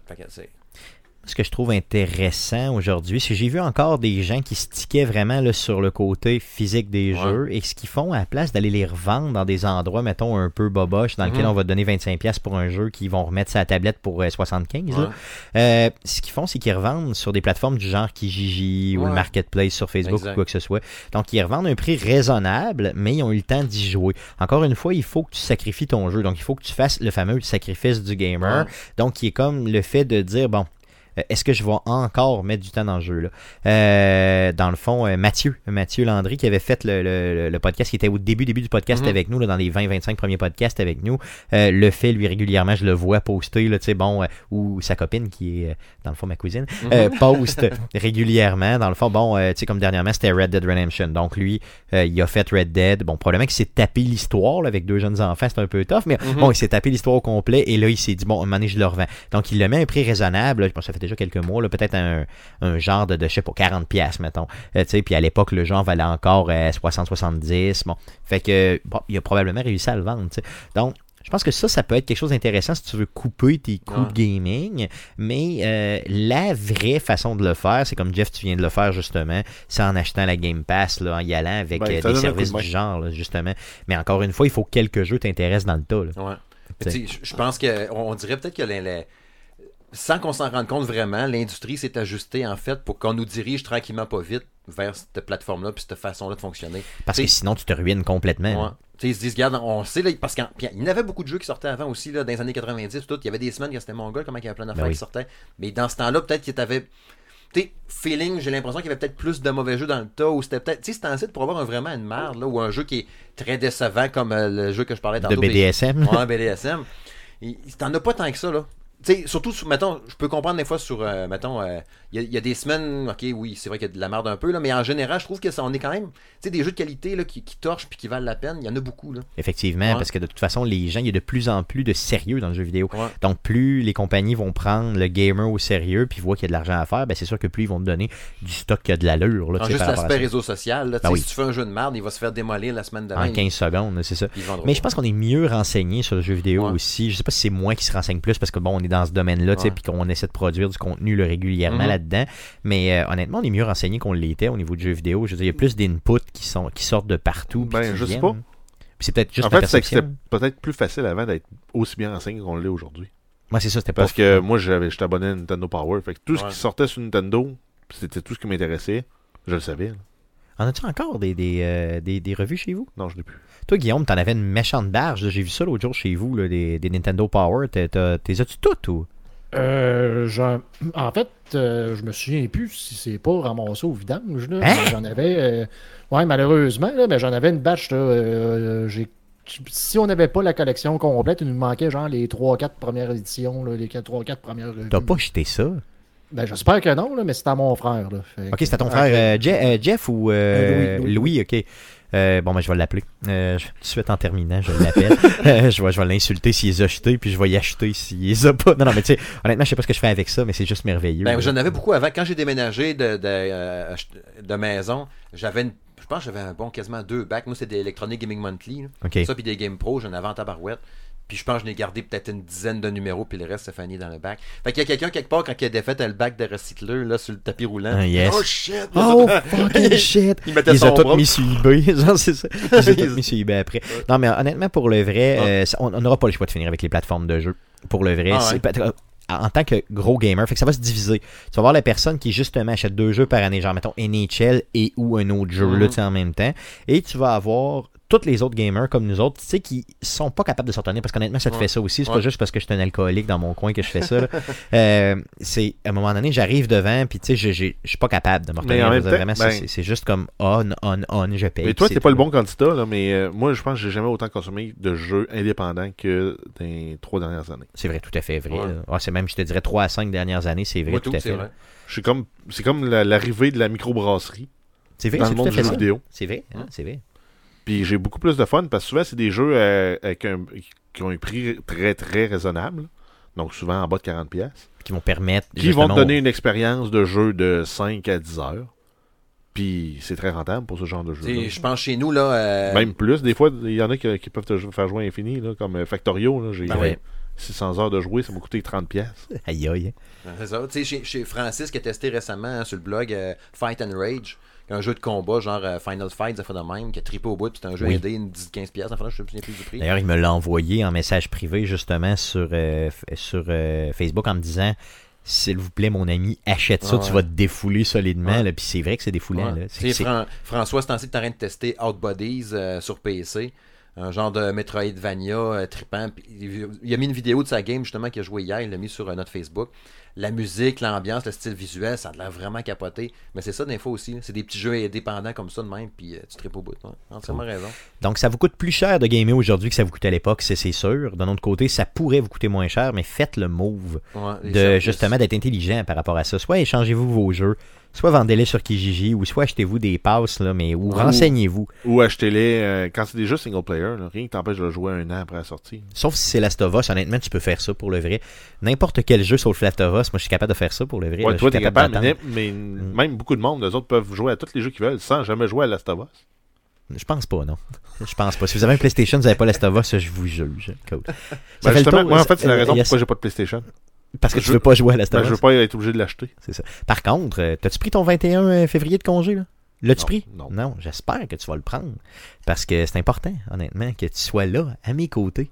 Ce que je trouve intéressant aujourd'hui, c'est que j'ai vu encore des gens qui stiquaient vraiment là, sur le côté physique des Ouais. jeux et ce qu'ils font à la place d'aller les revendre dans des endroits, mettons, un peu boboche, dans lequel Mhm. on va te donner 25$ pour un jeu qu'ils vont remettre sa tablette pour euh, 75$. là. Ouais. Euh, ce qu'ils font, c'est qu'ils revendent sur des plateformes du genre Kijiji ou le Ouais. Marketplace sur Facebook Exact. ou quoi que ce soit. Donc, ils revendent un prix raisonnable, mais ils ont eu le temps d'y jouer. Encore une fois, il faut que tu sacrifies ton jeu. Donc, il faut que tu fasses le fameux sacrifice du gamer. Ouais. Donc, qui est comme le fait de dire, bon, euh, est-ce que je vais encore mettre du temps dans le jeu là? Euh, dans le fond, euh, Mathieu, Mathieu Landry qui avait fait le, le- le podcast, qui était au début début du podcast Mhm. avec nous, là, dans les 20-25 premiers podcasts avec nous, euh, le fait lui régulièrement, je le vois poster, là, tu sais, bon, euh, ou sa copine qui est euh, dans le fond ma cousine, euh, poste *laughs* régulièrement. Dans le fond, bon, euh, tu sais, comme dernièrement, c'était Red Dead Redemption. Donc lui, euh, il a fait Red Dead. Bon, probablement qu'il s'est tapé l'histoire avec deux jeunes enfants, c'est un peu tough, mais Mhm. bon, il s'est tapé l'histoire au complet et là, il s'est dit, bon, un moment donné, je le revends. Donc il le met à un prix raisonnable. là, je pense que ça fait déjà quelques mois, là, peut-être un, un genre de, de, je sais pas, 40$, piastres, mettons. Euh, tu sais, puis à l'époque, le genre valait encore euh, 60-70$. Bon, fait que, bon, il a probablement réussi à le vendre, tu sais. Donc, je pense que ça, ça peut être quelque chose d'intéressant si tu veux couper tes coûts Ouais. de gaming. Mais euh, la vraie façon de le faire, c'est comme Jeff, tu viens de le faire justement, c'est en achetant la Game Pass, là, en y allant avec Ben, euh, des services de du genre, là, justement. Mais encore une fois, il faut que quelques jeux t'intéressent dans le tas. là. Ouais. Je pense que on on dirait peut-être que les- les- sans qu'on s'en rende compte vraiment, l'industrie s'est ajustée en fait pour qu'on nous dirige tranquillement pas vite vers cette plateforme-là puis cette façon-là de fonctionner. Parce que sinon, tu te ruines complètement. Ouais. là. Tu sais, ils se disent, regarde, on sait, là, parce qu'il y en avait beaucoup de jeux qui sortaient avant aussi, là, dans les années 90, tout. Il y avait des semaines que c'était mongol, comment il y avait plein d'affaires Ben oui. qui sortaient. Mais dans ce temps-là, peut-être qu'il y avait. Tu sais, feeling, j'ai l'impression qu'il y avait peut-être plus de mauvais jeux dans le tas, ou c'était peut-être. Tu sais, c'était ensuite pour avoir un- vraiment une merde, là, ou un jeu qui est très décevant, comme euh, le jeu que je parlais De tantôt. BDSM. Ouais, BDSM. T'en as pas tant que ça, là. Sais, surtout, sur- mettons, je peux comprendre des fois sur, euh, mettons, euh, il y, a- il y a des semaines, ok, oui, c'est vrai qu'il y a de la merde un peu, là, mais en général, je trouve que ça, on est quand même, tu sais, des jeux de qualité, là, qui, qui torchent puis qui valent la peine, il y en a beaucoup, là. Effectivement, Ouais. parce que de toute façon, les gens, il y a de plus en plus de sérieux dans le jeu vidéo. Ouais. Donc, plus les compagnies vont prendre le gamer au sérieux, puis voient qu'il y a de l'argent à faire, ben c'est sûr que plus ils vont te donner du stock qui a de l'allure. Là, sais, juste l'aspect réseau social, là, Ben oui. si tu fais un jeu de merde, il va se faire démolir la semaine d'avant. En 15 secondes, c'est ça. Mais je pense qu'on est mieux renseigné sur le jeu vidéo Ouais. aussi. Je sais pas si c'est moi qui se renseigne plus parce que bon, on est dans ce domaine-là, puis qu'on essaie de produire du contenu régulièrement Mhm. Là-dedans. Mais euh, honnêtement, on est mieux renseigné qu'on l'était au niveau du jeu vidéo. Je veux dire, il y a plus d'inputs qui sont qui sortent de partout. Ben, je sais pas. Puis c'est peut-être juste en fait, c'est que c'était peut-être plus facile avant d'être aussi bien renseigné qu'on l'est aujourd'hui. Moi, c'est ça, c'était pas Parce que moi, j'avais, j'étais abonné à Nintendo Power. Fait que tout ce qui sortait sur Nintendo, c'était tout ce qui m'intéressait. Je le savais. là. En as-tu encore des, des, euh, des, des revues chez vous? Non, je l'ai plus. Toi, Guillaume, t'en avais une méchante barge. J'ai vu ça l'autre jour chez vous, là, des, des Nintendo Power. T'as- T'es as-tu toutes ou? Euh, j'en- en fait, euh, je me souviens plus si c'est pas ramassé au vidange. Là. Hein? J'en avais. euh, ouais, malheureusement, là, mais j'en avais une batch. Là, euh, j'ai- si on n'avait pas la collection complète, il nous manquait genre les 3-4 premières éditions, là, les 3-4 premières revues. T'as pas jeté ça? Ben, j'espère que non, là, mais c'est à mon frère. Là. Fait Ok, que- c'est à ton frère euh, Je- euh, Jeff ou euh, Euh, Louis, Louis, Louis. ok. Euh, bon, ben, je vais l'appeler. Euh, je- tout de suite en terminant, je l'appelle. *laughs* Euh, je vais, je vais l'insulter s'il les a achetés, puis je vais y acheter s'il les a pas. Non, non, mais tu sais, honnêtement, je sais pas ce que je fais avec ça, mais c'est juste merveilleux. Ben, j'en avais beaucoup avant. Quand j'ai déménagé de, de, euh, de maison, j'avais une. Je pense que j'avais un bon quasiment deux bacs. Moi, c'était des Electronic Gaming Monthly. là. Ok. Ça, puis des Game Pro, j'en avais en tabarouette. Puis je pense que je n'ai gardé peut-être une dizaine de numéros, puis le reste, c'est fini dans le bac. Fait qu'il y a quelqu'un quelque part, quand il a défait le bac de recycleur, là, sur le tapis roulant. Ah, yes. Oh shit! Oh, *laughs* fucking shit! *laughs* Il mettait Ils ont tous bras. mis sur eBay. *laughs* Genre, c'est ça. Ils ont tous mis sur eBay après. Non, mais honnêtement, pour le vrai, Ah. euh, on n'aura pas le choix de finir avec les plateformes de jeu. Pour le vrai, Ah c'est ouais. pas- en tant que gros gamer, fait que ça va se diviser. Tu vas voir la personne qui justement achète deux jeux par année, genre mettons NHL et ou un autre jeu là, Mhm. tu sais, en même temps. Et tu vas avoir tous les autres gamers comme nous autres, tu sais, qui sont pas capables de s'en tenir parce qu'honnêtement, ça te Ouais. fait ça aussi. C'est pas juste parce que je suis un alcoolique dans mon coin que je fais ça. *laughs* Euh, c'est à un moment donné, j'arrive devant, puis tu sais, je suis pas capable de me retenir. vraiment, ben- c'est- juste comme on, on, on, je paye. Mais toi, t'es pas le bon candidat, là, mais euh, moi, je pense que j'ai jamais autant consommé de jeux indépendants que dans les trois dernières années. C'est vrai, tout à fait vrai. Ouais. Ah, c'est même, je te dirais, 3 à 5 dernières années, c'est vrai, tout, tout, à fait. comme, c'est comme la- l'arrivée de la microbrasserie C'est vrai, c'est le tout à fait vidéo. C'est vrai, hein, Hein? c'est vrai. Puis j'ai beaucoup plus de fun parce que souvent, c'est des jeux euh, avec un- qui ont un prix très, très raisonnable. Donc souvent en bas de 40$. pièces Qui vont permettre. Qui vont te donner une expérience de jeu de 5 à 10 heures. Puis c'est très rentable pour ce genre de jeu. Je pense chez nous, là. euh, Même plus. Des fois, il y en a qui, qui peuvent te faire jouer à infini, là, comme euh, Factorio. Là, j'ai, Ben ouais. 600 heures de jouer, ça m'a coûté 30$. piastres. Aïe aïe. C'est ça. Tu sais, chez, chez Francis qui a testé récemment hein, sur le blog euh, Fight and Rage, un jeu de combat genre euh, Final Fight, ça fait de même, qui a trippé au bout, puis c'est un jeu Oui. une 10-15$, piastres, enfin, là, je me souviens plus du prix. D'ailleurs, il me l'a envoyé en message privé justement sur, euh, sur euh, Facebook en me disant S'il vous plaît, mon ami, achète ça, Ah tu vas te défouler solidement. Ouais. Puis c'est vrai que c'est défoulant. Ouais. là. C'est- sais, c'est- Fran- François, c'est en train de tester Outbodies euh, sur PC. Un genre de Metroidvania euh, trippant. Il, il a mis une vidéo de sa game justement qu'il a joué hier. Il l'a mis sur euh, notre Facebook. La musique, l'ambiance, le style visuel, ça a l'air vraiment capoté. Mais c'est ça, des fois aussi. C'est des petits jeux indépendants comme ça de même. Puis euh, tu tripes au bout. Entièrement raison. Donc, ça vous coûte plus cher de gamer aujourd'hui que ça vous coûtait à l'époque, c'est c'est sûr. D'un autre côté, ça pourrait vous coûter moins cher, mais faites le move Ouais, de justement d'être intelligent par rapport à ça. Soit échangez-vous vos jeux, soit vendez-les sur Kijiji, ou soit achetez-vous des passes, là, mais ou renseignez-vous. Ou achetez-les euh, quand c'est déjà single player, là, rien qui t'empêche de le jouer un an après la sortie. Sauf si c'est Last of Us, honnêtement, tu peux faire ça pour le vrai. N'importe quel jeu sauf Last of Us, moi je suis capable de faire ça pour le vrai. Ouais, là. toi, t'es capable, mais, mais même beaucoup de monde, eux autres peuvent jouer à tous les jeux qu'ils veulent sans jamais jouer à Last of Us. Je pense pas, non. Je pense pas. Si vous avez un PlayStation, vous n'avez pas Last of Us, je vous juge. Cool. Ça Ben, fait le justement, tour, moi, en fait, c'est la euh, raison yes. pourquoi j'ai pas de PlayStation. Parce que je tu veux pas jouer à Last Ben, of je veux pas être obligé de l'acheter. C'est ça. Par contre, euh, t'as-tu pris ton 21 février de congé, là? L'as-tu Non, pris? non. j'espère que tu vas le prendre. Parce que c'est important, honnêtement, que tu sois là, à mes côtés,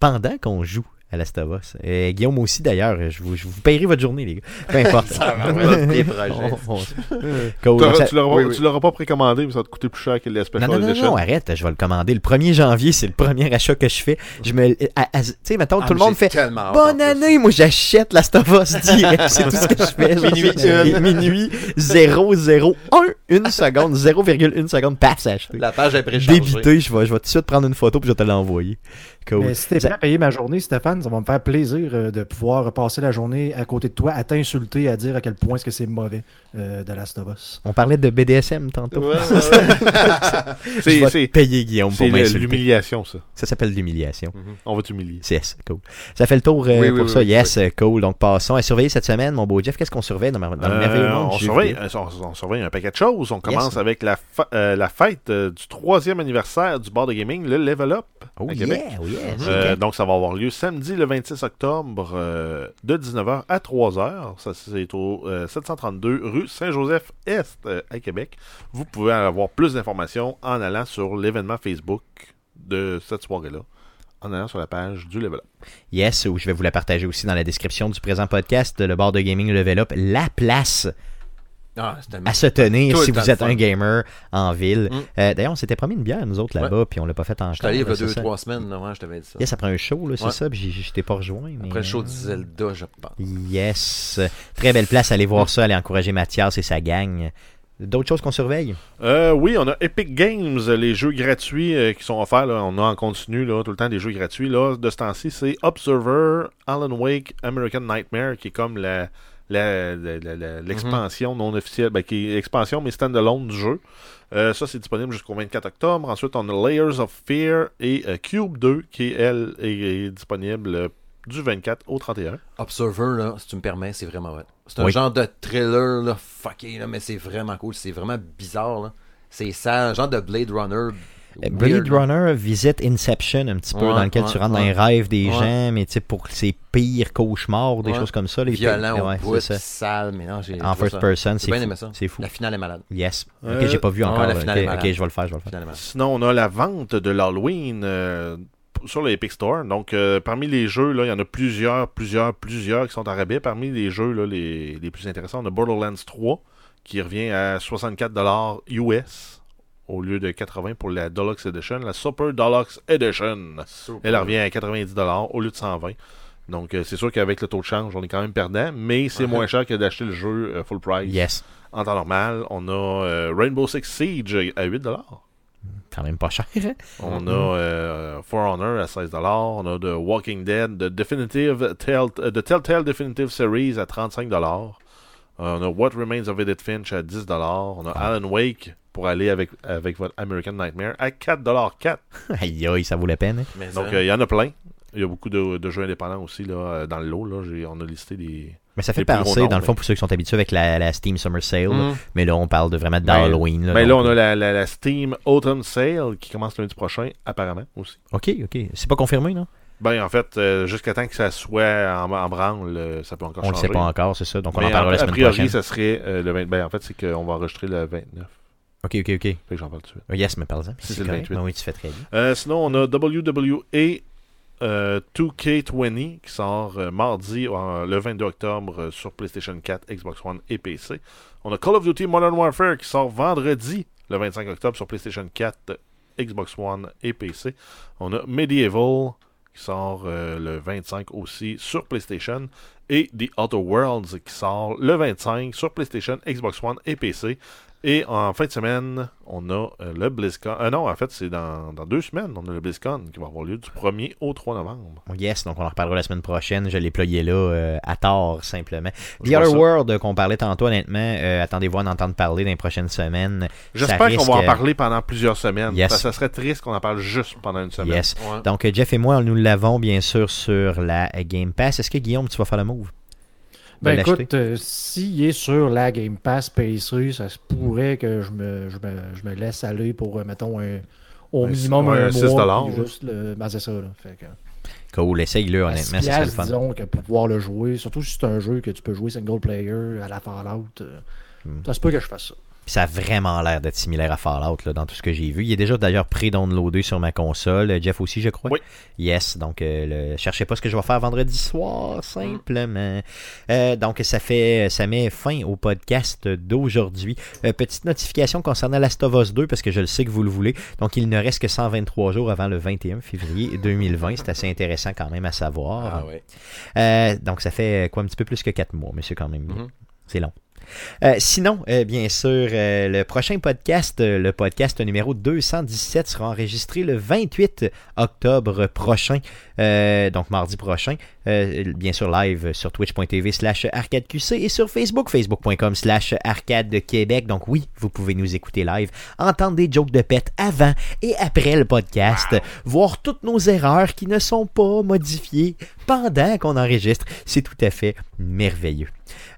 pendant qu'on joue à Last of Us. Et Guillaume aussi, d'ailleurs, je vous, je vous payerai votre journée, les gars. Peu importe. *laughs* Des projets. *laughs* On- on- *laughs* Cool. Tu Donc, l'auras- ça- tu l'auras oui, pas- oui. tu l'auras pas précommandé, mais ça va te coûter plus cher que les Non, Special non, non, Edition. non, arrête, je vais le commander. Le 1er janvier, c'est le premier achat que je fais. Je me. Tu sais, mettons, Ah, tout le monde fait. Bonne année, moi j'achète Last of Us direct. C'est tout ce que je fais. Minuit. Minuit 001 une seconde, 0,1 seconde, paf, c'est acheté. La page est préchargée. Débité, je vais, je vais tout de suite prendre une photo puis je vais te l'envoyer. Cool. Mais si t'es Ça- prêt à payer ma journée, Stéphane, ça va me faire plaisir euh, de pouvoir passer la journée à côté de toi, à t'insulter, à dire à quel point est-ce que c'est mauvais euh, de Last of Us. On parlait de BDSM tantôt. Ouais, ouais, *laughs* ouais. Je C'est- vais c'est- payer, Guillaume, pour C'est l'humiliation, ça. Ça s'appelle l'humiliation. On va t'humilier. Yes, cool. Ça fait le tour euh, Oui, pour oui, ça. oui, yes, cool. Donc passons à surveiller cette semaine, mon beau Jeff. Qu'est-ce qu'on surveille dans, ma- dans le merveilleux monde on, surveille, on, on surveille un paquet de choses. On commence Yes. avec la, fa- euh, la fête euh, du troisième anniversaire du bar de gaming, le Level Up Oh à yeah, Québec. oh. Euh, ok. Donc, ça va avoir lieu samedi le 26 octobre euh, de 19h à 3h. Ça, c'est au euh, 732 rue Saint-Joseph-Est euh, à Québec. Vous pouvez avoir plus d'informations en allant sur l'événement Facebook de cette soirée-là, en allant sur la page du Level Up. Yes, ou je vais vous la partager aussi dans la description du présent podcast, le bar de gaming Level Up, la place Ah, à se tenir Tout si vous êtes fun. un gamer en ville. Mm. Euh, D'ailleurs, on s'était promis une bière, nous autres, là-bas, puis on l'a pas fait encore. J'étais allé il y a deux, ça. trois semaines, là, ouais, je t'avais dit ça. Yes, après un show, là, c'est Ouais. ça, puis je t'ai pas rejoint. mais, Après le show de Zelda, je pense. Yes. Très belle place, allez voir ça, allez encourager Mathias et sa gang. D'autres choses qu'on surveille? Euh, oui, on a Epic Games, les jeux gratuits euh, qui sont offerts. là. on a en continu là, tout le temps des jeux gratuits. Là, de ce temps-ci, c'est Observer, Alan Wake, American Nightmare, qui est comme la l'expansion non officielle, ben, qui est expansion mais standalone du jeu. Euh, ça, c'est disponible jusqu'au 24 octobre. Ensuite, on a Layers of Fear et euh, Cube 2, qui, elle, est, est disponible euh, du 24 au 31. Observer, là, si tu me permets, c'est vraiment vrai. C'est un Oui. genre de thriller, là, fucké, là, mais c'est vraiment cool. C'est vraiment bizarre, là. C'est ça, un genre de Blade Runner. Blade. Runner visite Inception un petit peu, Ouais, dans lequel ouais, tu rentres dans les rêves des Ouais. gens, mais tu sais, pour ses pires cauchemars, des Ouais. choses comme ça. Les Violent au bout, ça. sale, mais non, j'ai. En first ça- person, c'est fou. C'est. La finale est malade. Yes. Euh, ok, j'ai pas vu ouais, encore. la finale Ok, est ok, malade. je vais le faire, je vais le faire. Finale est malade. Sinon, on a la vente de l'Halloween euh, sur le Epic Store. Donc, euh, parmi les jeux, là, il y en a plusieurs, plusieurs, plusieurs qui sont en rabais. Parmi les jeux là, les, les plus intéressants, on a Borderlands 3 qui revient à 64$ US au lieu de 80$ pour la Deluxe Edition. La Super Deluxe Edition, elle revient à 90$ au lieu de 120$. Donc, euh, c'est sûr qu'avec le taux de change, on est quand même perdant, mais c'est moins cher que d'acheter le jeu euh, full price. Yes. En temps normal, on a euh, Rainbow Six Siege à 8$. Quand même pas cher. hein? On a euh, For Honor à 16$. On a The Walking Dead, The, Definitive Tell- The Telltale Definitive Series à 35$. Euh, on a What Remains of Edith Finch à 10$. On a Ah. Alan Wake pour aller avec, avec votre American Nightmare à 4$. *laughs* aïe, aïe, ça vaut la peine. hein? Mais Donc, euh, il y en a plein. Il y a beaucoup de, de jeux indépendants aussi là, euh, dans le lot. Là. On a listé des. Mais ça fait penser, dans le fond, mais- pour ceux qui sont habitués avec la, la Steam Summer Sale. Mm. Mais là, on parle de vraiment Ben, d'Halloween. Mais là, donc- on a la, la- la Steam Autumn Sale qui commence lundi prochain, apparemment aussi. Ok, ok. C'est pas confirmé, non? Ben, en fait, euh, jusqu'à temps que ça soit en, en branle, euh, ça peut encore On le changer. sait pas encore, c'est ça. Donc on Mais en parlera la a semaine priori, prochaine. ça serait euh, le 20. Ben, en fait, c'est qu'on va enregistrer le 29. Ok, ok, ok. Fait que j'en parle tout de suite. Oh, yes, mais parle-en. C'est C'est le correct. 28. Ben oui, tu fais très bien. Sinon, on a WWE euh, 2K20 qui sort mardi le 22 octobre sur PlayStation 4, Xbox One et PC. On a Call of Duty Modern Warfare qui sort vendredi le 25 octobre sur PlayStation 4, euh, Xbox One et PC. On a Medieval qui sort euh, le 25 aussi sur PlayStation. Et The Outer Worlds qui sort le 25 sur PlayStation, Xbox One et PC. Et en fin de semaine, on a euh, le BlizzCon. Euh, non, en fait, c'est dans, dans deux semaines. On a le BlizzCon qui va avoir lieu du 1er au 3 novembre. Oh, Yes, donc on en reparlera la semaine prochaine. Je l'ai plugué là à à tort, simplement. The Other ça. World euh, qu'on parlait tantôt, honnêtement, euh, attendez-vous à en entendre parler dans les prochaines semaines. J'espère qu'on va en euh, parler pendant plusieurs semaines. Yes. Parce que ça serait triste qu'on en parle juste pendant une semaine. Yes. Ouais. Donc euh, Jeff et moi, nous l'avons bien sûr sur la euh, Game Pass. Est-ce que Guillaume, tu vas faire le move? Ben écoute, euh, s'il est sur la Game Pass PC, ça se pourrait que je me, je me, je me laisse aller pour, euh, mettons, un, au minimum un un 6 mois. juste le, ben, c'est ça. Là, fait que, Cool, essaye-le, honnêtement, 6 ça serait le fun. disons, que pour pouvoir le jouer, surtout si c'est un jeu que tu peux jouer single player à la Fallout, euh, Hmm. ça se peut que je fasse ça. Puis ça a vraiment l'air d'être similaire à Fallout là, dans tout ce que j'ai vu. Il est déjà d'ailleurs pré-downloadé sur ma console. Euh, Jeff aussi, je crois. Oui. Yes, donc euh, le... cherchez pas ce que je vais faire vendredi soir, simplement. Euh, donc ça fait ça met fin au podcast d'aujourd'hui. Euh, petite notification concernant Last of Us 2, parce que je le sais que vous le voulez. Donc il ne reste que 123 jours avant le 21 février 2020. C'est assez intéressant quand même à savoir. Ah ouais. Euh, donc ça fait quoi un petit peu plus que 4 mois, mais c'est quand même. Mhm. C'est long. Euh, sinon, euh, bien sûr, euh, le prochain podcast, le podcast numéro 217, sera enregistré le 28 octobre prochain, donc mardi prochain. Euh, bien sûr, live sur twitch.tv slash arcadeqc et sur Facebook, facebook.com slash arcadequebec. Donc oui, vous pouvez nous écouter live, entendre des jokes de pète avant et après le podcast, voir toutes nos erreurs qui ne sont pas modifiées pendant qu'on enregistre. C'est tout à fait merveilleux.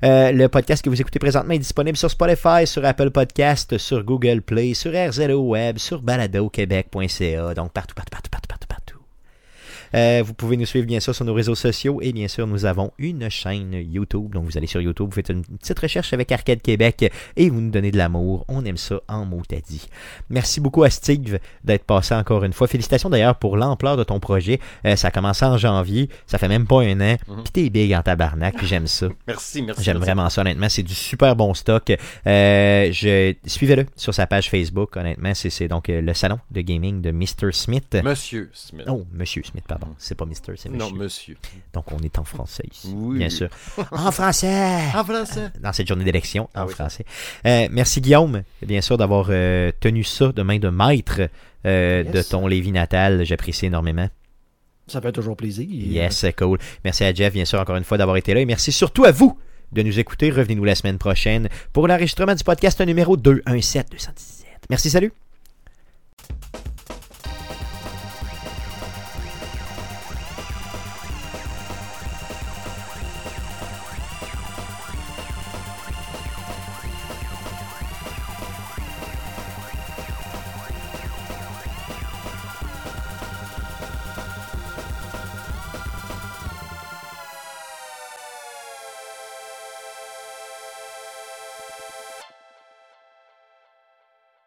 Euh, le podcast que vous écoutez présentement est disponible sur Spotify, sur Apple Podcast, sur Google Play, sur RZO Web, sur baladoquebec.ca, donc partout, partout, partout, partout, partout, partout. Euh, vous pouvez nous suivre bien sûr sur nos réseaux sociaux et bien sûr nous avons une chaîne YouTube. Donc vous allez sur YouTube, vous faites une petite recherche avec Arcade Québec et vous nous donnez de l'amour. On aime ça en mot à dit. Merci beaucoup à Steve d'être passé encore une fois. Félicitations d'ailleurs pour l'ampleur de ton projet. Euh, ça a commencé en janvier, ça fait même pas un an. Mhm. Puis t'es big en tabarnak, puis j'aime ça. Merci, merci. J'aime vraiment ça, honnêtement. C'est du super bon stock. Euh, je Suivez-le sur sa page Facebook, honnêtement. C'est donc le salon de gaming de Mr. Smith. Monsieur Smith. Oh, Monsieur Smith, pardon. C'est pas Mr. c'est non, Monsieur. monsieur. Donc on est en français ici, Oui. bien sûr. En français En français. dans cette journée d'élection Ah en oui. français. Euh, merci Guillaume, bien sûr, d'avoir euh, tenu ça de main de maître euh, Yes. de ton Lévis natal. J'apprécie énormément. Ça fait toujours plaisir. Yes, cool. Merci à Jeff, bien sûr, encore une fois d'avoir été là. Et merci surtout à vous de nous écouter. Revenez-nous la semaine prochaine pour l'enregistrement du podcast numéro 217-217. Merci, salut.